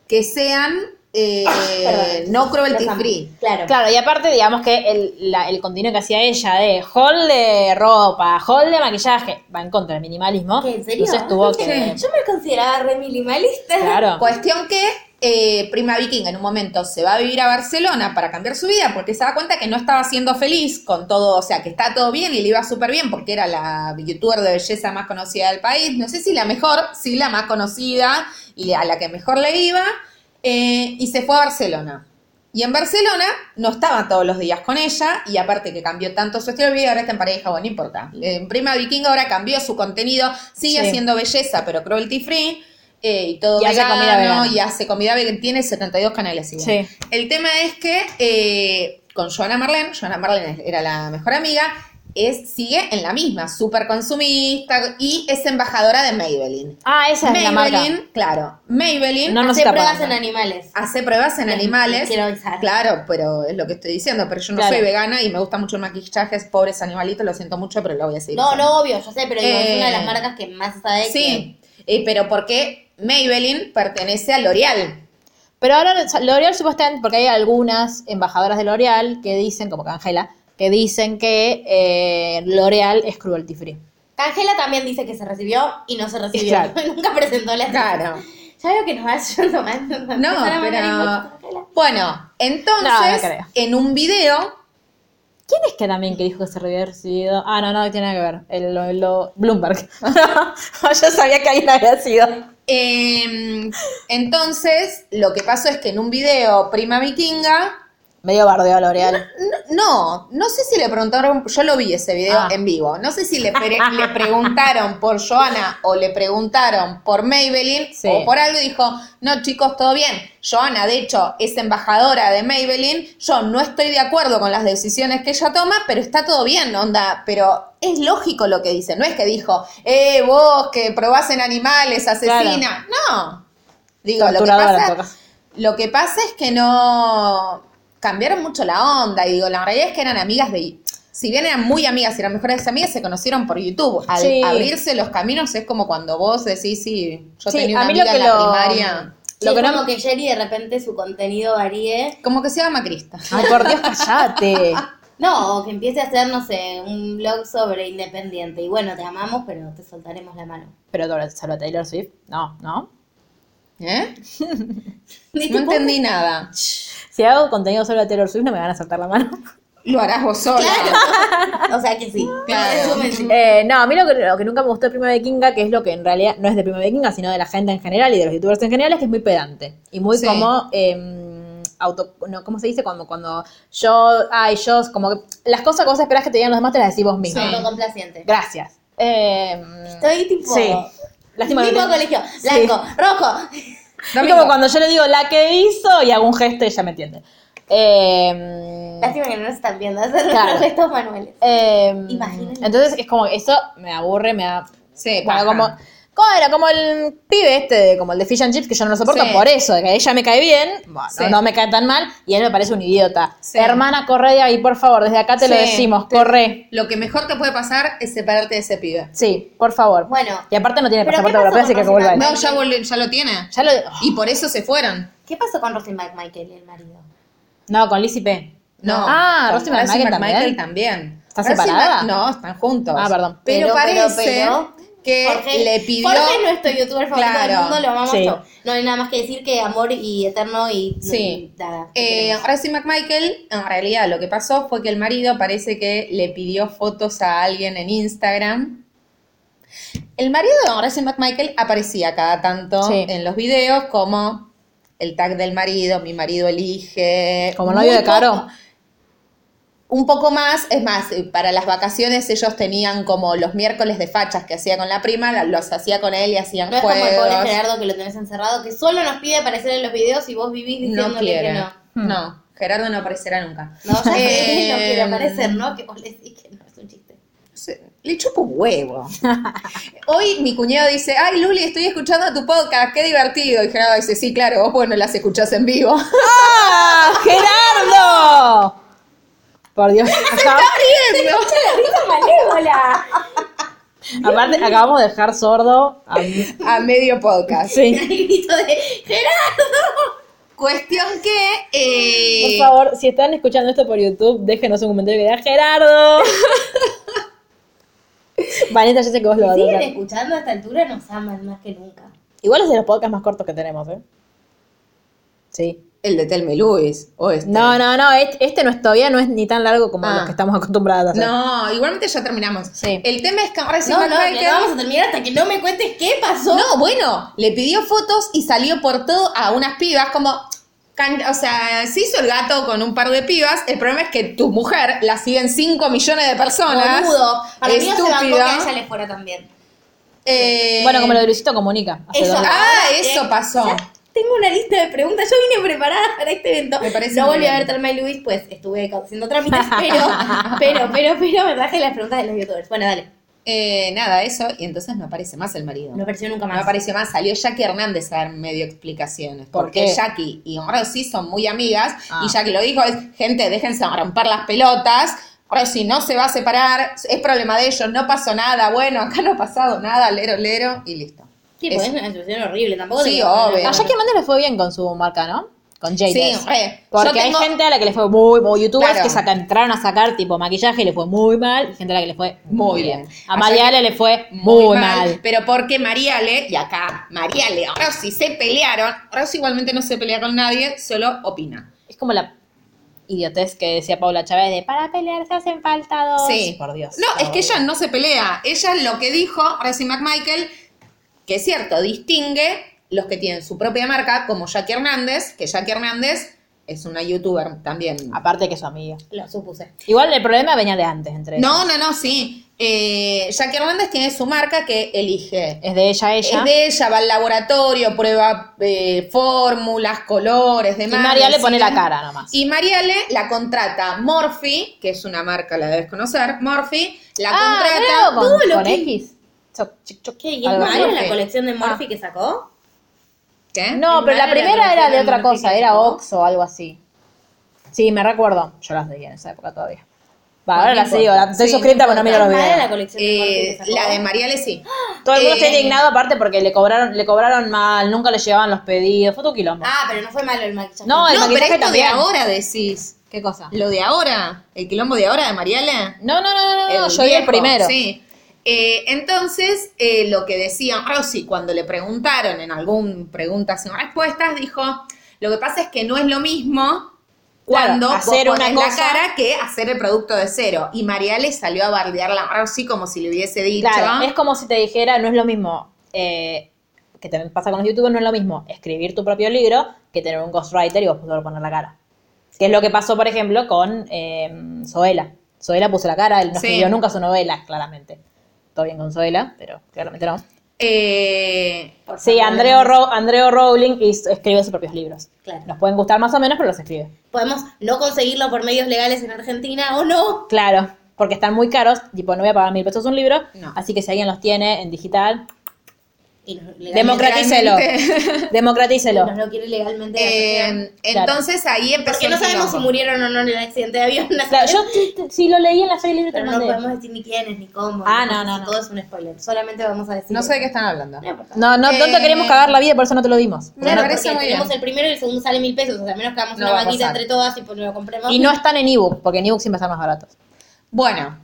que sean eh, Perdón. no cruelty free. Claro. Claro, y aparte, digamos que el, la- el contenido que hacía ella de haul de ropa, haul de maquillaje, va en contra del minimalismo. ¿Qué, ¿En serio? Entonces tuvo [LAUGHS] que. Yo me consideraba re minimalista. Claro. Cuestión que eh, Prima Viking en un momento se va a vivir a Barcelona para cambiar su vida porque se da cuenta que no estaba siendo feliz con todo, o sea, que está todo bien y le iba súper bien porque era la youtuber de belleza más conocida del país, no sé si la mejor, sí la más conocida y a la que mejor le iba, eh, y se fue a Barcelona. Y en Barcelona no estaba todos los días con ella, y aparte que cambió tanto su estilo de vida, ahora está en pareja, bueno, no importa. En Prima Viking ahora cambió su contenido, sigue Sí. haciendo belleza, pero cruelty free, eh, y todo Y hace vegano, comida vegana. y hace comida vegana, tiene 72 canales. igual. Sí. El tema es que eh, con Joana Marlene, Joana Marlene era la mejor amiga, es, sigue en la misma, súper consumista, y es embajadora de Maybelline. Ah, esa es la marca. Maybelline, claro, Maybelline No Hace pruebas en animales. hace pruebas en Les- animales. quiero avisar. Claro, pero es lo que estoy diciendo, pero yo no Claro. soy vegana y me gusta mucho el maquillaje, pobres animalitos, lo siento mucho, pero lo voy a seguir. No, usando. no, obvio, yo sé, pero digo, es Eh, una de las marcas que más sabe Sí, eh, pero porque Maybelline pertenece a L'Oreal. Pero ahora L'Oreal supuestamente, porque hay algunas embajadoras de L'Oreal que dicen, como que Angela, que dicen que eh, L'Oreal es cruelty free. que... Angela también dice que se recibió y no se recibió. Claro. [LAUGHS] Nunca presentó la Claro. Ya veo que nos va yendo mal. No, mandar pero. Bueno, entonces, No, no en un video. ¿Quién es que también que dijo que se había recibido? Ah, no, no, tiene nada que ver. El, lo- lo- Bloomberg. [LAUGHS] Yo sabía que alguien había sido. eh, entonces, lo que pasó es que en un video, Prima Vikinga Medio bardeo a L'Oreal. No, no sé si le preguntaron, yo lo vi ese video Ah. en vivo, no sé si le, pre- le preguntaron por Joana o le preguntaron por Maybelline Sí. o por algo y dijo, no chicos, todo bien. Joana, de hecho, es embajadora de Maybelline, yo no estoy de acuerdo con las decisiones que ella toma, pero está todo bien, onda, pero es lógico lo que dice, no es que dijo, eh, vos que probás en animales, asesina, no. Digo, lo que pasa... Lo que pasa es que no cambiaron mucho la onda. Y digo, la realidad es que eran amigas de. Si bien eran muy amigas y eran mejores amigas, se conocieron por YouTube. Al Sí. abrirse los caminos es como cuando vos decís, sí, yo Sí, tenía una amiga en la lo- primaria. Sí, Lo que no- como que Jerry de repente su contenido varíe. Como que se llama Crista. Ay, por Dios, callate. [LAUGHS] No, o que empiece a hacer, no sé, un blog sobre independiente. Y bueno, te amamos, pero te soltaremos la mano. Pero a Taylor Swift. No, no. ¿Eh? [LAUGHS] No entendí nada. Si hago contenido solo a Taylor Swift, no me van a soltar la mano. Lo harás vos sola. [LAUGHS] O sea que sí. Claro. Sí. Eh, no, a mí lo que, lo que nunca me gustó de Prima Vikinga, que es lo que en realidad no es de Prima Vikinga, sino de la gente en general y de los youtubers en general, es que es muy pedante. Y muy Sí. como. eh, auto, no, ¿Cómo se dice? Cuando, cuando yo. Ay, yo. Como que las cosas que vos esperás que te digan los demás te las decís vos mismo. Autocomplaciente. Gracias. Eh, Estoy tipo. Sí. Lástima que Mismo te- colegio. Sí. Blanco, rojo. Es como cuando yo le digo la que hizo y hago un gesto y ella me entiende. Eh, Lástima que no nos están viendo. Hacer Claro. los gestos manuales. eh, Imagínense. entonces es como eso me aburre, me da. Sí, Bueno, como. ¿Cómo era? Como el pibe este, de- como el de Fish and Chips, que yo no lo soporto Sí. por eso, de que ella me cae bien, bueno, Sí. no me cae tan mal, y él me parece un idiota. Sí. Hermana, corre de ahí, por favor, desde acá te lo decimos, corre. Lo que mejor te puede pasar es separarte de ese pibe. Sí, por favor. Bueno. Y aparte no tiene ¿Pero pasaporte europeo, así que que vuelva. No, ya, volvió- ya lo tiene. Ya lo. [GASPS] Y por eso se fueron. ¿Qué pasó con Rosy McMichael y el marido? No, con Lizzie P. No. Ah, Rosy McMichael también. también. ¿Está Rosy separada? No, están juntos. Ah, perdón. Pero, Pero, parece pero, pero, que Jorge, le pidió. Jorge es nuestro youtuber favorito Claro. del mundo, lo amamos Sí. No hay nada más que decir que amor y eterno y Sí. y nada. ¿qué Eh, queremos? Rosy McMichael, en realidad lo que pasó fue que el marido parece que le pidió fotos a alguien en Instagram. El marido de Rosy McMichael aparecía cada tanto Sí. en los videos como el tag del marido, mi marido elige. Como el novio de Caro. Un poco más, es más, eh, para las vacaciones ellos tenían como los miércoles de fachas que hacía con la prima, los hacía con él y hacían no es como el juegos. pobre Gerardo que lo tenés encerrado, que solo nos pide aparecer en los videos y vos vivís no diciéndole quiere. que no. No, Gerardo no aparecerá nunca. No, ya sé, Eh, [LAUGHS] no quiere aparecer, ¿no? Que vos le decís que no es un chiste. Le chupo un huevo. [LAUGHS] Hoy mi cuñado dice, ay Luli, estoy escuchando tu podcast, qué divertido. Y Gerardo dice, sí, claro, vos bueno las escuchás en vivo. ¡Ah! ¡Gerardo! Por Dios. [LAUGHS] Acá- [LAUGHS] ¡Malévola! aparte, acabamos de dejar sordo a A medio podcast. Sí. [LAUGHS] El grito de Gerardo. Cuestión que... eh, Por favor, si están escuchando esto por YouTube, déjenos un comentario que diga Gerardo. Vanessa, yo sé que vos lo vas a Siguen escuchando a esta altura, nos aman más que nunca. Igual es de los podcasts más cortos que tenemos, ¿eh? Sí. El de Telme Luis. O este. No, no, no, este, este no es, todavía no es ni tan largo como Ah. los que estamos acostumbrados a hacer. No, igualmente ya terminamos. Sí. El tema es que ahora sí No, no, no vamos a terminar hasta que no me cuentes qué pasó. No, bueno, le pidió fotos y salió por todo a unas pibas como... can- O sea, se hizo el gato con un par de pibas. El problema es que tu mujer la siguen 5 millones de personas. Boludo. Para mí se bancó que a ella le fuera también. Eh, Bueno, como lo de Luisito Comunica. Eso. Ah, eso pasó. Tengo una lista de preguntas. Yo vine preparada para este evento. Me parece no volví a ver Telma y Luis, pues estuve haciendo trámites, pero, [LAUGHS] pero, pero, pero me traje las preguntas de los youtubers. Bueno, dale. Eh, nada, eso. Y entonces no aparece más el marido. No apareció nunca No más. apareció más. Salió Jackie Hernández a dar medio explicaciones. ¿Por porque qué? Jackie y Rosy son muy amigas. Ah. Y Jackie lo dijo, es, gente, déjense romper las pelotas. Rosy no se va a separar. Es problema de ellos. No pasó nada. Bueno, acá no ha pasado nada. Lero, lero. Y listo. Sí, porque es una situación horrible. Tampoco Sí, obvio. A Jackie Hernández le fue bien con su marca, ¿no? Con Jade. Sí, re. Porque tengo- hay gente a la que le fue muy, muy youtubers Claro. que saca, entraron a sacar tipo maquillaje y le fue muy mal, y gente a la que le fue muy bien. A A Mariale le fue muy, mal. Pero porque Mariale, y acá Mariale, Rosy se pelearon. Rosy igualmente no se pelea con nadie, solo opina. Es como la idiotez que decía Paula Chávez de para pelear se hacen falta dos. Sí. Por Dios. No, por es que ella no se pelea. Ella lo que dijo, Rosy McMichael, que es cierto, distingue los que tienen su propia marca, como Jackie Hernández, que Jackie Hernández es una youtuber también. Aparte que es su amiga. Lo supuse. Igual el problema venía de antes entre No, no, no, sí. Eh, Jackie Hernández tiene su marca que elige. Es de ella, ella. Es de ella, va al laboratorio, prueba eh, fórmulas, colores, demás. y María le pone la cara nomás. Y Mariale la contrata Morphy, que es una marca, la debes conocer. Morphy la ah, contrata. creo con, todo lo con que- X. Choc, chic, choc, ¿Qué? ¿Y es malo la colección de Morphy que sacó? ¿Qué? No, ¿Es pero la mala la primera era de otra cosa, era? Ox o algo así. Sí, me recuerdo. Yo las leía en esa época todavía. Va, ahora las sigo. importa. Estoy Sí, suscrita, no pero no miro los ¿Es mala la videos. colección de Eh, sacó? la de Mariale sí. [GASPS] Todo el mundo está Eh, indignado aparte porque le cobraron, le cobraron mal, nunca le llegaban los pedidos. Fue tu quilombo. Ah, pero no fue malo el maquillaje. No, el no, pero maquillaje esto también. de ahora decís. ¿Qué cosa? Lo de ahora, el quilombo de ahora de Mariale. No, no, no, no, no, El yo vi el primero. Sí. Eh, entonces, eh, lo que decía Rosy cuando le preguntaron en algún preguntas y respuestas, dijo, lo que pasa es que no es lo mismo Claro, cuando hacer vos una cosa- la cara que hacer el producto de cero. Y Mariale salió a bardearla a Rosy como si le hubiese dicho. Claro, es como si te dijera, no es lo mismo, eh, que también pasa con los youtubers, no es lo mismo escribir tu propio libro que tener un ghostwriter y vos poder poner la cara. Que es lo que pasó, por ejemplo, con eh, Zoela. Zoela puso la cara, él no Sí. escribió nunca su novela, claramente. Todo bien con Zoela, pero claramente no. Eh, Sí, Andreo, Ro- Andreo Rowling escribe sus propios libros. Claro. Nos pueden gustar más o menos, pero los escribe. Podemos no conseguirlo por medios legales en Argentina o no. Claro, porque están muy caros, tipo, no voy a pagar mil pesos un libro, No. así que si alguien los tiene en digital, Y legalmente- democratícelo. [LAUGHS] Democratícelo. nos lo quiere legalmente. eh, Claro. entonces ahí empezó Porque no sabemos si murieron o no en el accidente de avión. Claro, yo [LAUGHS] sí lo leí en la serie Pero no podemos decir ni quiénes ni cómo. Ah, no, no, no. Todo es un spoiler. Solamente vamos a decir. No sé de qué están hablando. No. No, no, no te Eh, queremos cagar la vida, por eso no te lo dimos. Me No, parece porque muy tenemos bien. el primero y el segundo sale mil pesos. O sea, menos que hagamos No una vaquita entre todas y pues lo compremos. Y no están en ebook, porque en ebook siempre están más baratos. Bueno,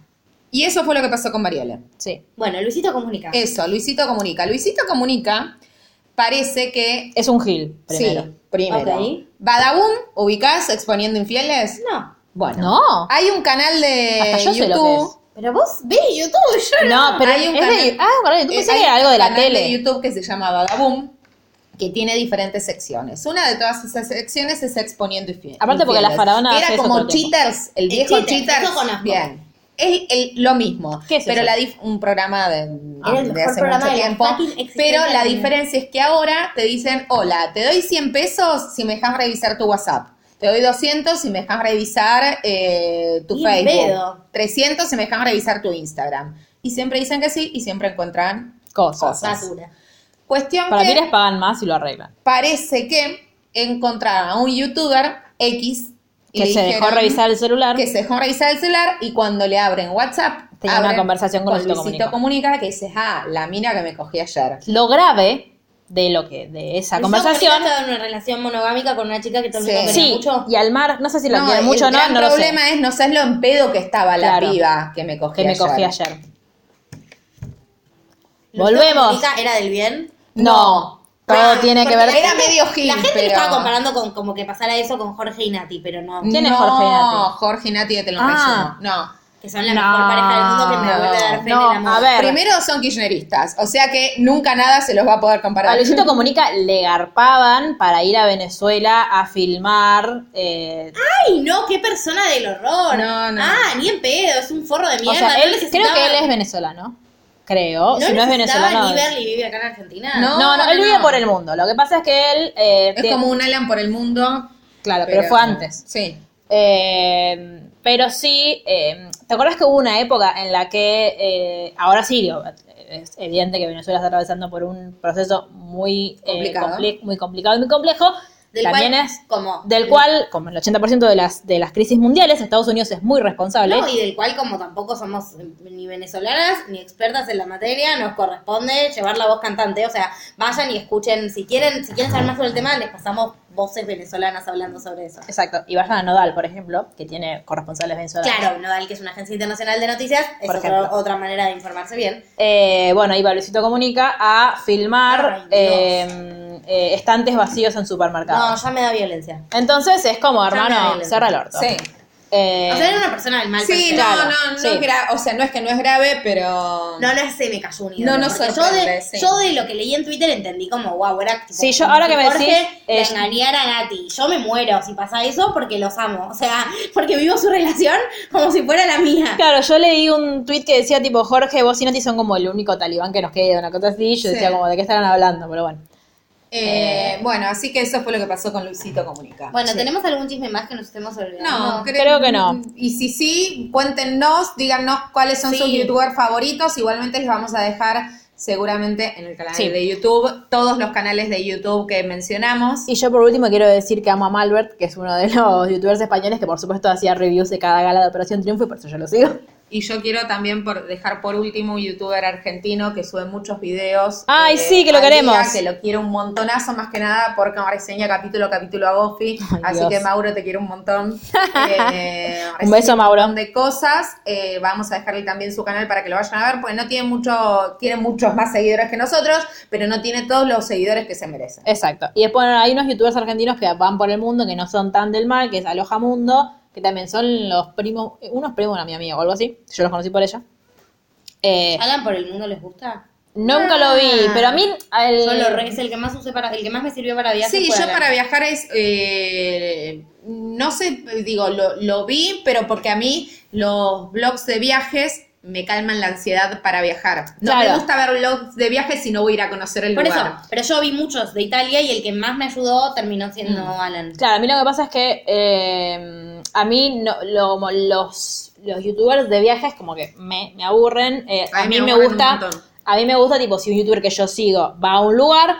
y eso fue lo que pasó con Mariale. Sí. Bueno, Luisito comunica. Eso, Luisito Comunica. Luisito Comunica parece que... Es un gil, primero. Sí, primero. Ok. Badaboom, ¿ubicás exponiendo infieles? No. Bueno. No. Hay un canal de Hasta yo sé lo que YouTube. Pero vos ves YouTube, yo no. No, pero Hay un es canal- de, ah, de YouTube, Eh, hay algo un de la canal tele. de YouTube que se llama Badaboom, que tiene diferentes secciones. Una de todas esas secciones es exponiendo infieles. Aparte porque la faraona Era hace como el. Cheaters, el El viejo Cheaters, Cheaters. eso conozco. Bien. Es el- lo mismo, ¿Qué es pero eso? la dif- un programa de, hace programa mucho tiempo. Pero la diferencia es que ahora te dicen, hola, te doy 100 pesos si me dejas revisar tu WhatsApp. Te doy 200 si me dejas revisar eh, tu Facebook. pedo. 300 si me dejas revisar tu Instagram. Y siempre dicen que sí y siempre encuentran Cosas. cosas. Cuestión Para que mí les pagan más y lo arreglan. parece que encontraron a un youtuber X y Que se dejó revisar el celular. que se dejó revisar el celular y cuando le abren WhatsApp Tenía una abren conversación con Luisito Luisito Comunica que dice, ah, la mina que me cogí ayer. Lo grave de lo que, de esa Luisito conversación. Comunica estaba en una relación monogámica con una chica que todo el mundo Sí. quería Sí, mucho. y al mar, no sé si lo No, quiere el mucho o no, gran no lo sé. problema es, no sabes lo en pedo que estaba la Claro. piba que me cogí Que me ayer. cogí ayer. Volvemos. Comunica era del bien. No, todo tiene que ver. Era medio gil, La gente lo pero- estaba comparando con como que pasara eso con Jorge y Nati, pero no. ¿Quién es no, Jorge y Nati? Jorge y Nati, que te lo Ah. resumo. No. Que son la No, mejor pareja del mundo que me no, vuelve a dar fe no, en el amor. a ver. Primero son kirchneristas, o sea que nunca nada se los va a poder comparar. A Luisito [LAUGHS] Comunica le garpaban para ir a Venezuela a filmar. eh, Ay, no, qué persona del horror. No, no. Ah, ni en pedo, es un forro de mierda. o sea, no él, necesitaba- creo que él es venezolano. Creo. No si no es venezolano. ni verle y vive acá en Argentina. No. No, no, él no, vive por el mundo. Lo que pasa es que él. eh, Es como un Alan por el mundo. Claro, pero, fue antes. Sí. Eh, pero sí, eh, ¿te acuerdas que hubo una época en la que, eh, ahora sí, digo, es evidente que Venezuela está atravesando por un proceso muy eh, Complicado. muy complicado y muy complejo? Del También cual, es como- del cual, como el 80% de las, de las crisis mundiales, Estados Unidos es muy responsable. No, y del cual como tampoco somos ni venezolanas ni expertas en la materia, nos corresponde llevar la voz cantante. O sea, vayan y escuchen, si quieren, si quieren saber más sobre el tema, les pasamos voces venezolanas hablando sobre eso. Exacto. Y vayan a Nodal, por ejemplo, que tiene corresponsales venezolanos. Claro, Nodal, que es una agencia internacional de noticias, es Por otro- ejemplo. otra manera de informarse bien. Eh, bueno, iba Luisito Comunica a filmar Ay, Dios. eh, eh, estantes vacíos en supermercados. No, ya me da violencia. Entonces es como, hermano, cerra el orto. Sí. Eh, O sea, era una persona del mal. Sí, no, Claro, no, no sí. es grave, o sea, no es que no es grave, pero... No, no es se me cayó un ídolo. No, no yo de, sí. yo de lo que leí en Twitter entendí como, wow, era tipo, Sí, yo- ahora que me Jorge decís, eh, engañara a Nati. Yo me muero si pasa eso porque los amo. O sea, porque vivo su relación como si fuera la mía. Claro, yo leí un tweet que decía tipo, Jorge, vos y Nati son como el único talibán que nos queda, una cosa así, yo Sí. decía como, ¿de qué estarán hablando? Pero bueno. Eh, bueno, así que eso fue lo que pasó con Luisito Comunica. Bueno, Sí. ¿tenemos algún chisme más que nos estemos olvidando? No, Creo que no. Y si sí, cuéntenos, díganos cuáles son Sí. sus youtubers favoritos. Igualmente les vamos a dejar seguramente en el canal Sí. de YouTube todos los canales de YouTube que mencionamos. Y yo por último quiero decir que amo a Malbert, que es uno de los youtubers españoles que por supuesto hacía reviews de cada gala de Operación Triunfo y por eso yo lo sigo. Y yo quiero también por dejar por último un youtuber argentino que sube muchos videos. eh, Ay, sí, que lo al día, queremos. que lo quiero un montonazo más que nada porque reseña capítulo a capítulo a Gofi. [LAUGHS] Así Dios. que Mauro te quiero un montón. [LAUGHS] Eh, Un beso, Mauro. Un montón de cosas. Eh, vamos a dejarle también su canal para que lo vayan a ver porque no tiene mucho, tiene muchos más seguidores que nosotros, pero no tiene todos los seguidores que se merecen. Exacto. Y después hay unos youtubers argentinos que van por el mundo, que no son tan del mal, que es Aloja Mundo, que también son los primos, unos primos de una mi amiga o algo así. Yo los conocí por ella. Eh, ¿Alan por el mundo les gusta? nunca lo vi, pero a mí... al- Yo lo re- es el que más usé para, el que más me sirvió para viajes. Sí, fue yo Alan. para viajar es, eh, no sé, digo, lo, lo vi, pero porque a mí los blogs de viajes me calman la ansiedad para viajar. No Claro. me gusta ver blogs de viajes si no voy a ir a conocer el Por eso, lugar. pero yo vi muchos de Italia y el que más me ayudó terminó siendo Mm. Alan. Claro, a mí lo que pasa es que eh, a mí no, lo- como los, los youtubers de viajes como que me, me aburren. Eh, a, A mí mí me gusta, a mí me gusta tipo si un youtuber que yo sigo va a un lugar,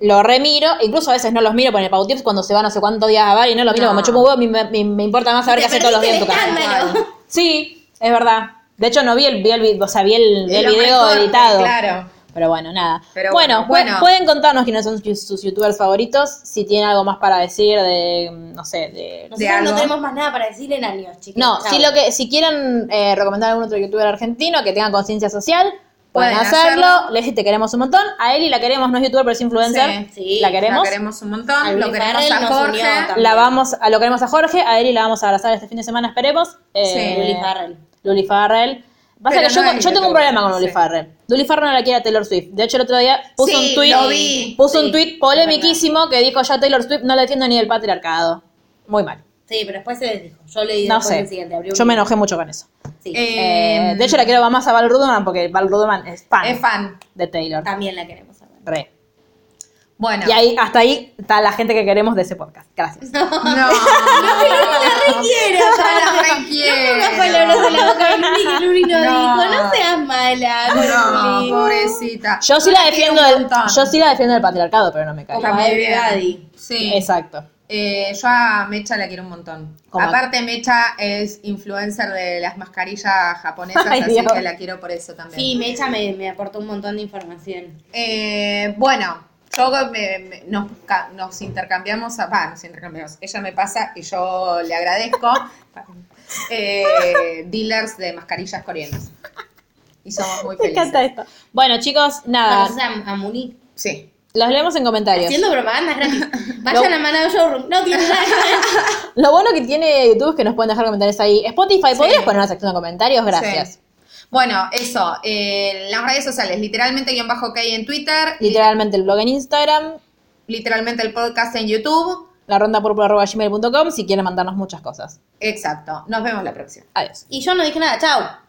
lo remiro, incluso a veces no los miro por el Pautips cuando se va no sé cuántos días a bar y no lo miro No. como chupo un huevo, me, me- me importa más saber qué hace todos los días en tu casa. Sí, es verdad. De hecho no vi el, vi el, o sea, vi el, vi el Los video editado. Claro. Pero bueno, nada. Pero bueno, bueno, bueno. pu- pueden contarnos quiénes son sus sus youtubers favoritos, si tienen algo más para decir de, no sé, de... Nosotros algo. no tenemos más nada para decir en años, chicos. No, si lo que si quieren eh, recomendar a algún otro youtuber argentino que tenga conciencia social, pueden, Pueden hacerlo. hacerlo. Leslie te queremos un montón. A Eli la queremos, no es youtuber, pero es influencer. Sí, sí, la queremos. La queremos un montón. Al lo Luis queremos Farrell a Jorge. La vamos, a, lo queremos a Jorge, a Eli la vamos a abrazar este fin de semana, esperemos. Eh, Sí. Luli Farrell. Luli Farrell. Pasa que yo, no es yo tengo un problema con Luli sí. Farrell. Luli Farrell no la quiere a Taylor Swift. De hecho, el otro día puso Sí, un tweet. Puso Sí, un tweet polemiquísimo que dijo ya Taylor Swift no le defiendo ni el patriarcado. Muy mal. Sí, pero después se desdijo. Yo leí No sé. el siguiente. abrió un Yo me enojé mucho con eso. Sí. Eh, Eh, de hecho, la quiero más a Val Ruderman porque Val Ruderman es fan, Es fan. de Taylor. También la queremos saber. Re. Bueno. Y ahí, hasta ahí está la gente que queremos de ese podcast. Gracias. No. no, Quiero, la requiero. Palabras en la boca de Luli que Luli no, No. dijo. No seas mala No, pobrecita. Yo sí la defiendo del, yo sí la defiendo del patriarcado, pero no me cae. Está Como bien. Daddy. Sí. Exacto. Eh, yo a Mecha la quiero un montón. ¿Cómo? Aparte, Mecha es influencer de las mascarillas japonesas, Ay, así Dios. que la quiero por eso también. Sí, Mecha me, me aportó un montón de información. Eh, bueno, yo me- me- nos, ca- nos intercambiamos, a- va, nos intercambiamos. Ella me pasa y yo le agradezco. [LAUGHS] eh, dealers de mascarillas coreanas. Y somos muy [LAUGHS] Me felices. encanta esto. Bueno, chicos, nada. ¿Conoces a, a Muni? Sí. Los leemos en comentarios. Haciendo propaganda gratis. [LAUGHS] Vayan a Manado Showroom. No tiene nada. Lo bueno que tiene YouTube es que nos pueden dejar comentarios ahí. Spotify, ¿podrías poner una sección de comentarios? Gracias. Sí. Bueno, eso. eh, las redes sociales, literalmente guion bajo K en Twitter, Literalmente el blog en Instagram, literalmente el podcast en YouTube. la ronda gmail.com si quieren mandarnos muchas cosas. Exacto. Nos vemos la próxima. Adiós. Y yo no dije nada. Chao.